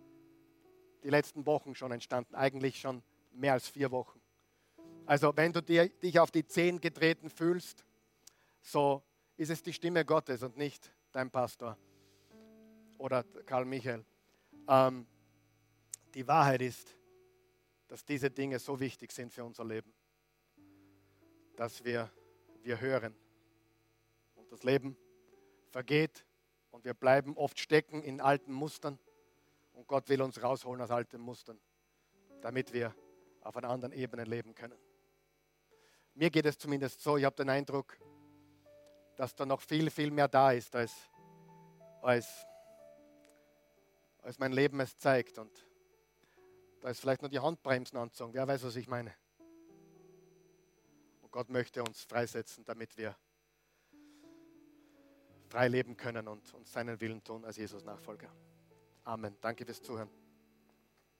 die letzten Wochen schon entstanden, eigentlich schon mehr als vier Wochen. Also wenn du dir, dich auf die Zehen getreten fühlst, so ist es die Stimme Gottes und nicht dein Pastor oder Karl Michael. Ähm, die Wahrheit ist, dass diese Dinge so wichtig sind für unser Leben, dass wir, wir hören. Und das Leben vergeht und wir bleiben oft stecken in alten Mustern. Und Gott will uns rausholen aus alten Mustern, damit wir auf einer anderen Ebene leben können. Mir geht es zumindest so, ich habe den Eindruck, dass da noch viel, viel mehr da ist, als, als, als mein Leben es zeigt. Und da ist vielleicht nur die Handbremsen anzogen. Wer weiß, was ich meine. Und Gott möchte uns freisetzen, damit wir frei leben können und, und seinen Willen tun als Jesus Nachfolger. Amen. Danke fürs Zuhören.